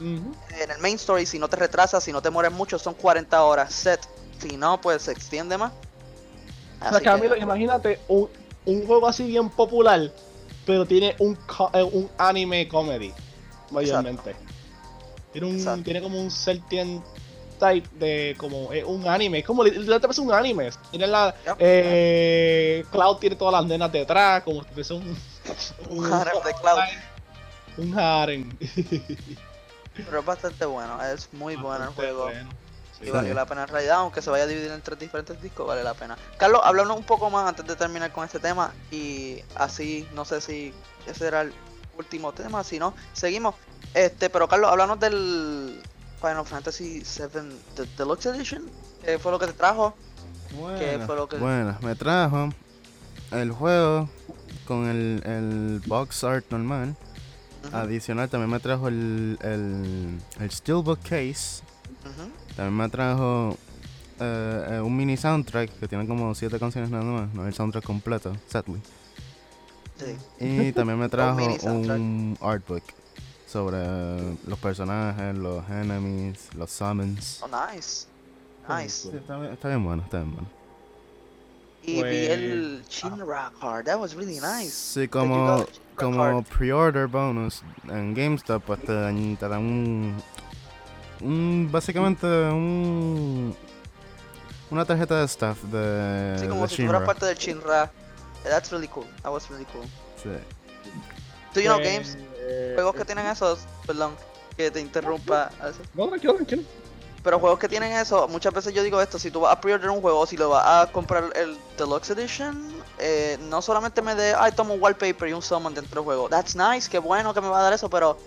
En el main story, si no te retrasas, si no te mueres mucho, son 40 horas set Si no, pues se extiende más.
O sea, Camilo,
que-
imagínate un, un juego así bien popular, pero tiene un, co- eh, un anime comedy, mayormente. Tiene, un,
Exacto.
tiene como un certain type de como eh, un anime, es como literalmente parece un anime. Tiene la
Yep.
eh, Cloud tiene todas las nenas detrás, como si fuese un
Un harem de Cloud.
Un harem.
Pero es bastante bueno, es muy bueno el juego.
Bueno, sí.
Y valió la pena en realidad, aunque se vaya a dividir en tres diferentes discos, vale la pena. Carlos, háblanos un poco más antes de terminar con este tema. Y así, no sé si ese era el último tema, si no, seguimos. Este, pero Carlos, háblanos del Final Fantasy VII The Deluxe Edition. ¿Qué fue lo que te trajo? ¿Qué fue lo que-
Bueno, me trajo el juego con el, el box art normal.
Ujú,
Adicional también me trajo el, el, el Steelbook Case.
ujú.
También me trajo eh, eh, un mini soundtrack que tiene como 7 canciones nada más. No el soundtrack completo, sadly.
Sí.
Y también me trajo
soundtrack.
un artbook sobre los personajes, los enemies, los summons.
Oh, nice. Nice.
Sí, está, bien, está bien bueno, está bien bueno.
Y vi
Pues-
el Shinra card. That was really nice.
Sí, como, como pre-order bonus en GameStop, pues te dan, te dan un, un. Básicamente un. Una tarjeta de staff de,
Sí,
de
como si fuera parte del Shinra. That's really cool. That was really cool.
Sí.
Do you know
Pues,
games?
Eh,
Juegos que tienen esos, perdón, que te interrumpa. así.
No, tranquilo, tranquilo.
Pero juegos que tienen eso, muchas veces yo digo esto, si tú vas a pre-order un juego, si lo vas a comprar el Deluxe Edition, eh, no solamente me dé, ay, toma un wallpaper y un summon dentro del juego. That's nice, qué bueno que me va a dar eso, pero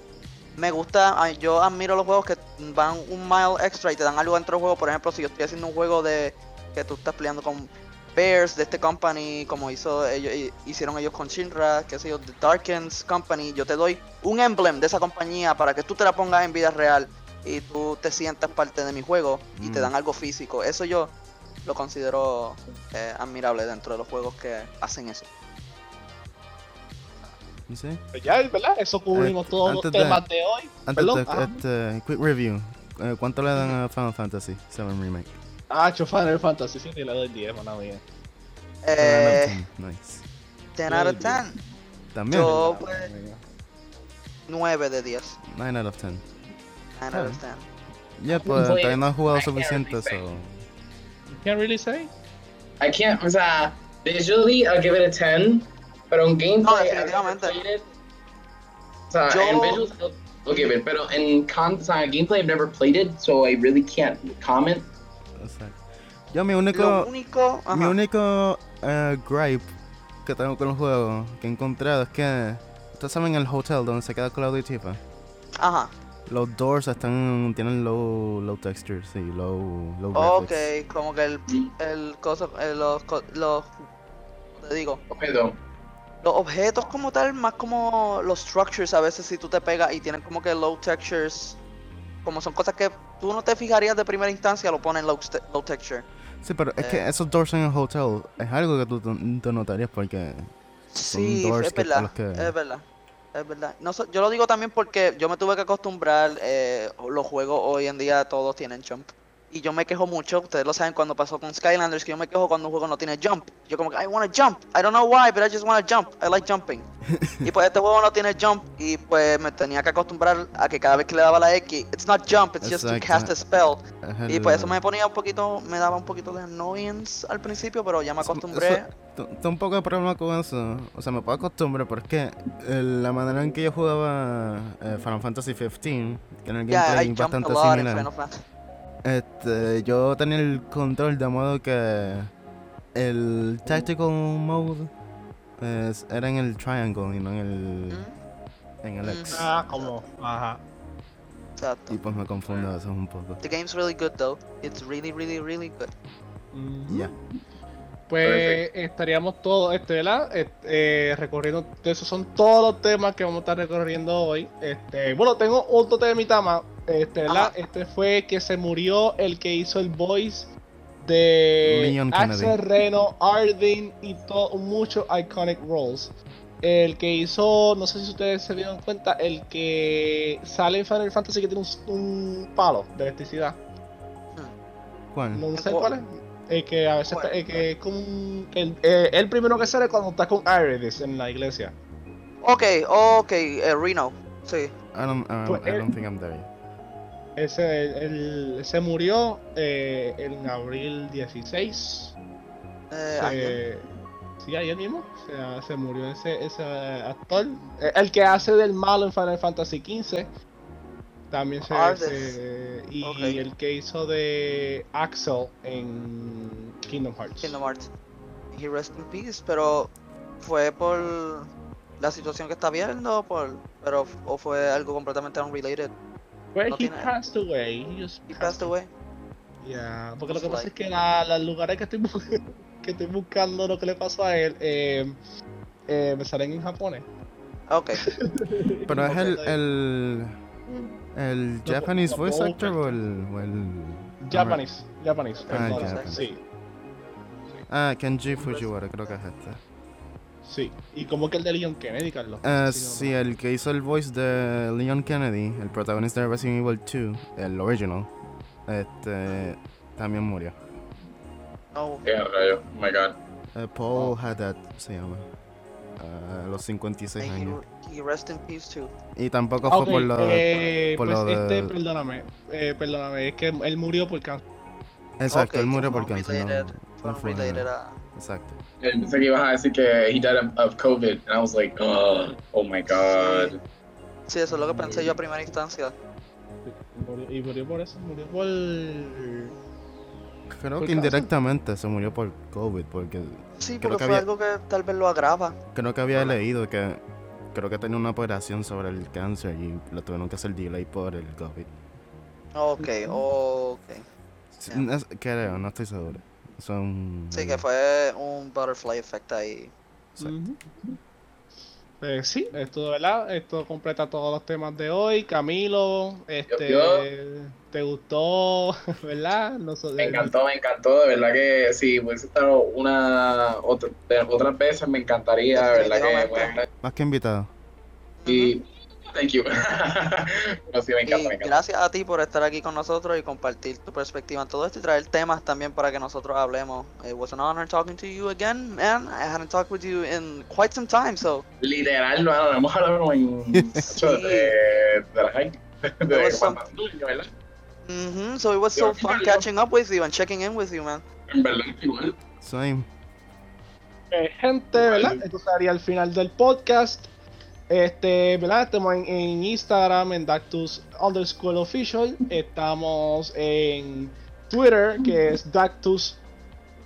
me gusta, yo admiro los juegos que van un mile extra y te dan algo dentro del juego. Por ejemplo, si yo estoy haciendo un juego de que tú estás peleando con Bears de este company, como hizo ellos, hi- hicieron ellos con Shinra, qué sé yo, The Darkens Company, yo te doy un emblem de esa compañía para que tú te la pongas en vida real y tú te sientas parte de mi juego y te
Mm.
dan algo físico. Eso yo lo considero eh, admirable dentro de los juegos que hacen eso.
¿Sí?
Pues ya, ¿verdad? Eso cubrimos
Eh,
todos los
antes de-
temas de hoy.
Antes de este, quick review. Eh, ¿Cuánto le dan a Final Fantasy 7 Remake?
Ah, yo Final Fantasy 7 le doy 10, mano mía.
Eh,
Nice.
10 out of
Muy bien.
10,
También.
Yo- pues,
mía.
9 de 10.
9 out of 10.
9 out of 10.
Ya, pues todavía no he jugado suficiente, so.
You can't really say?
I can't, o sea, visually I'll give it a 10, pero en gameplay
No,
I've never
definitivamente.
played it. O sea,
Yo-
en visuals I'll, I'll give it, pero en con, o sea, en gameplay I've never played it, so I really can't comment.
Exacto. Yo mi
Lo
único, mi único eh, gripe que tengo con el juego que he encontrado es que ustedes saben el hotel donde se queda Claudio y Tifa.
Ajá.
Los doors están tienen low low textures, sí, low low
Ok,
graphics.
como que el, el coso, eh, los, los, ¿cómo te digo,
Objeto.
los objetos como tal, más como los structures a veces si tú te pegas y tienen como que low textures, como son cosas que tú no te fijarías de primera instancia, lo ponen low, low texture.
Sí, pero es que
eh.
esos doors en el hotel es algo que tú te notarías porque Son
Sí,
doors
es
que-
verdad,
que-
es verdad, es verdad. No, yo lo digo también porque yo me tuve que acostumbrar, eh, los juegos hoy en día todos tienen jump. Y yo me quejo mucho, ustedes lo saben cuando pasó con Skylanders, que yo me quejo cuando un juego no tiene jump. Yo como que, I wanna jump, I don't know why, but I just wanna jump, I like jumping. y pues este juego no tiene jump y pues me tenía que acostumbrar a que cada vez que le daba la X, it's not jump, it's just to cast a spell. Y pues eso me ponía un poquito, me daba un poquito de annoyance al principio, pero ya me acostumbré.
Tengo un poco de problema con eso. O sea, me puedo acostumbrar, pero es que eh, la manera en que yo jugaba eh, Final Fantasy XV, que era el gameplay bastante similar. Este, yo tenía el control de modo que el Tactical Mode es- era en el Triangle y no en el,
Mm,
en el X.
Ah, como. Ajá.
Exacto.
Y pues me confundo a veces un poco.
The game's really good though. It's really, really, really good.
Mm.
Ya.
Pues estaríamos todos, este, ¿verdad? Este, eh, recorriendo, esos son todos los temas que vamos a estar recorriendo hoy. Este, bueno, tengo otro temita más, este. Este fue que se murió el que hizo el voice de
Leon
Axel. Reno, Arden y todo, muchos iconic roles. El que hizo, no sé si ustedes se dieron cuenta, el que sale en Final Fantasy que tiene un, un palo de electricidad.
¿Cuál?
No sé
¿Cuál?
es. El que a veces el que es como un- el, eh, el primero que sale cuando está con Iris en la iglesia.
Ok, ok, eh, Reno. Sí.
I don't, I
Pues
don't, I
él-
don't think I'm there yet.
Ese el, se murió eh, en abril 16.
Eh, ayer.
Se, sí, ayer mismo. O sea, se murió ese, ese actor. Eh, El que hace del malo en Final Fantasy XV. También se. Se- y el que hizo de Axel en Kingdom Hearts.
Kingdom Hearts. He rest in peace, pero fue por la situación que está viendo, por, pero o fue algo completamente unrelated.
Well,
no
he
tiene-
passed away. He just
He passed away.
Yeah, porque lo que pasa es que la, los lugares que estoy, que estoy buscando lo que le pasó a él eh, eh, me salen en japonés.
Ok.
Pero es el, el, el
No,
Japanese
no
voice
puedo
actor o el, o el...
Japanese, Japanese,
Ah,
perdón,
Japanese.
sí,
Ah, Kenji Fujiwara, creo que es este.
Sí. Y como que el de Leon Kennedy, Carlos.
Ah,
Sí,
el que hizo el voice de Leon Kennedy, el protagonista de Resident Evil 2, el original, este, también murió.
No.
Qué rayo, oh my god.
Eh, Paul Haddad se llama. A los 56
May
años.
he rest in peace too.
Y tampoco
Ah,
fue por lo...
eh,
por
pues
lo de-
este, perdóname, eh, perdóname, es que él murió por cáncer.
Exacto, él murió por cáncer. no- no fue-
a...
Exacto.
Pensé que ibas a decir que he died of, COVID, and I was like, oh, oh my god.
Sí, eso es lo que pensé yo a primera instancia.
Y murió por eso, murió por...
Creo
Por
que
cáncer.
indirectamente se murió por COVID, porque
Sí,
Creo
porque
que
fue
había-
algo que tal vez lo agrava.
creo que había
Hola.
leído que creo que tenía una operación sobre el cáncer y lo tuvieron que hacer delay por el COVID.
Ok, ok.
Sí, creo, no estoy seguro. Son...
Sí, que fue un butterfly effect ahí.
Pues sí, esto de verdad, esto completa todos los temas de hoy. Camilo, este,
Yo-
¿te gustó? ¿Verdad? No sé-
Me encantó, me encantó, de verdad que si hubiese estado una otra, otras veces me encantaría, de verdad que bueno,
Más que invitado.
y thank you. Pero sí me
Y
encanta, me encanta.
gracias a ti por estar aquí con nosotros y compartir tu perspectiva en todo esto y traer temas también para que nosotros hablemos. It was an honor talking to you again, man. I hadn't talked with you in quite some time, so
Literal, no, no, hemos hablado como en ocho de, de la high, de
some-
¿verdad?
mhm, so it was so
Yeah.
fun catching up with you and checking in with you, man.
En verdad, igual.
Same.
Eh, gente, ¿verdad? Esto sería el final del podcast. Este, ¿verdad? Estamos en, en Instagram, en Dactus underscore official. Estamos en Twitter, que es Dactus.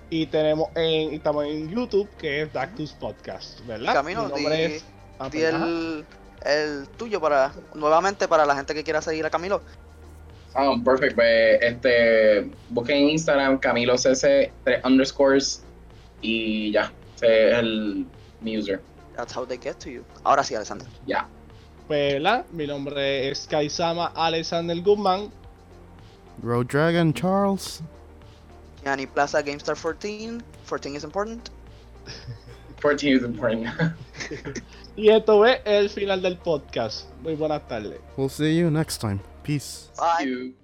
Y tenemos en, estamos en YouTube, que es Dactus Podcast, ¿verdad?
Camino,
Mi nombre
di-
es- ah,
Di
pues,
el, el tuyo para, nuevamente para la gente que quiera seguir a Camilo.
Ah, perfect. Pues, este, busquen en Instagram Camilo CC 3 underscores y ya, ese es el mi user.
That's how they get to you. Ahora sí, Alessandro.
Ya.
Pues, ¿verdad? Mi nombre es Kaisama Alexander Guzmán.
Road Dragon Charles.
Gianni Plaza GameStar 14. 14 is important.
14 is important.
Y esto es el final del podcast. Muy buenas tardes.
We'll see you next time. Peace.
Bye.
You.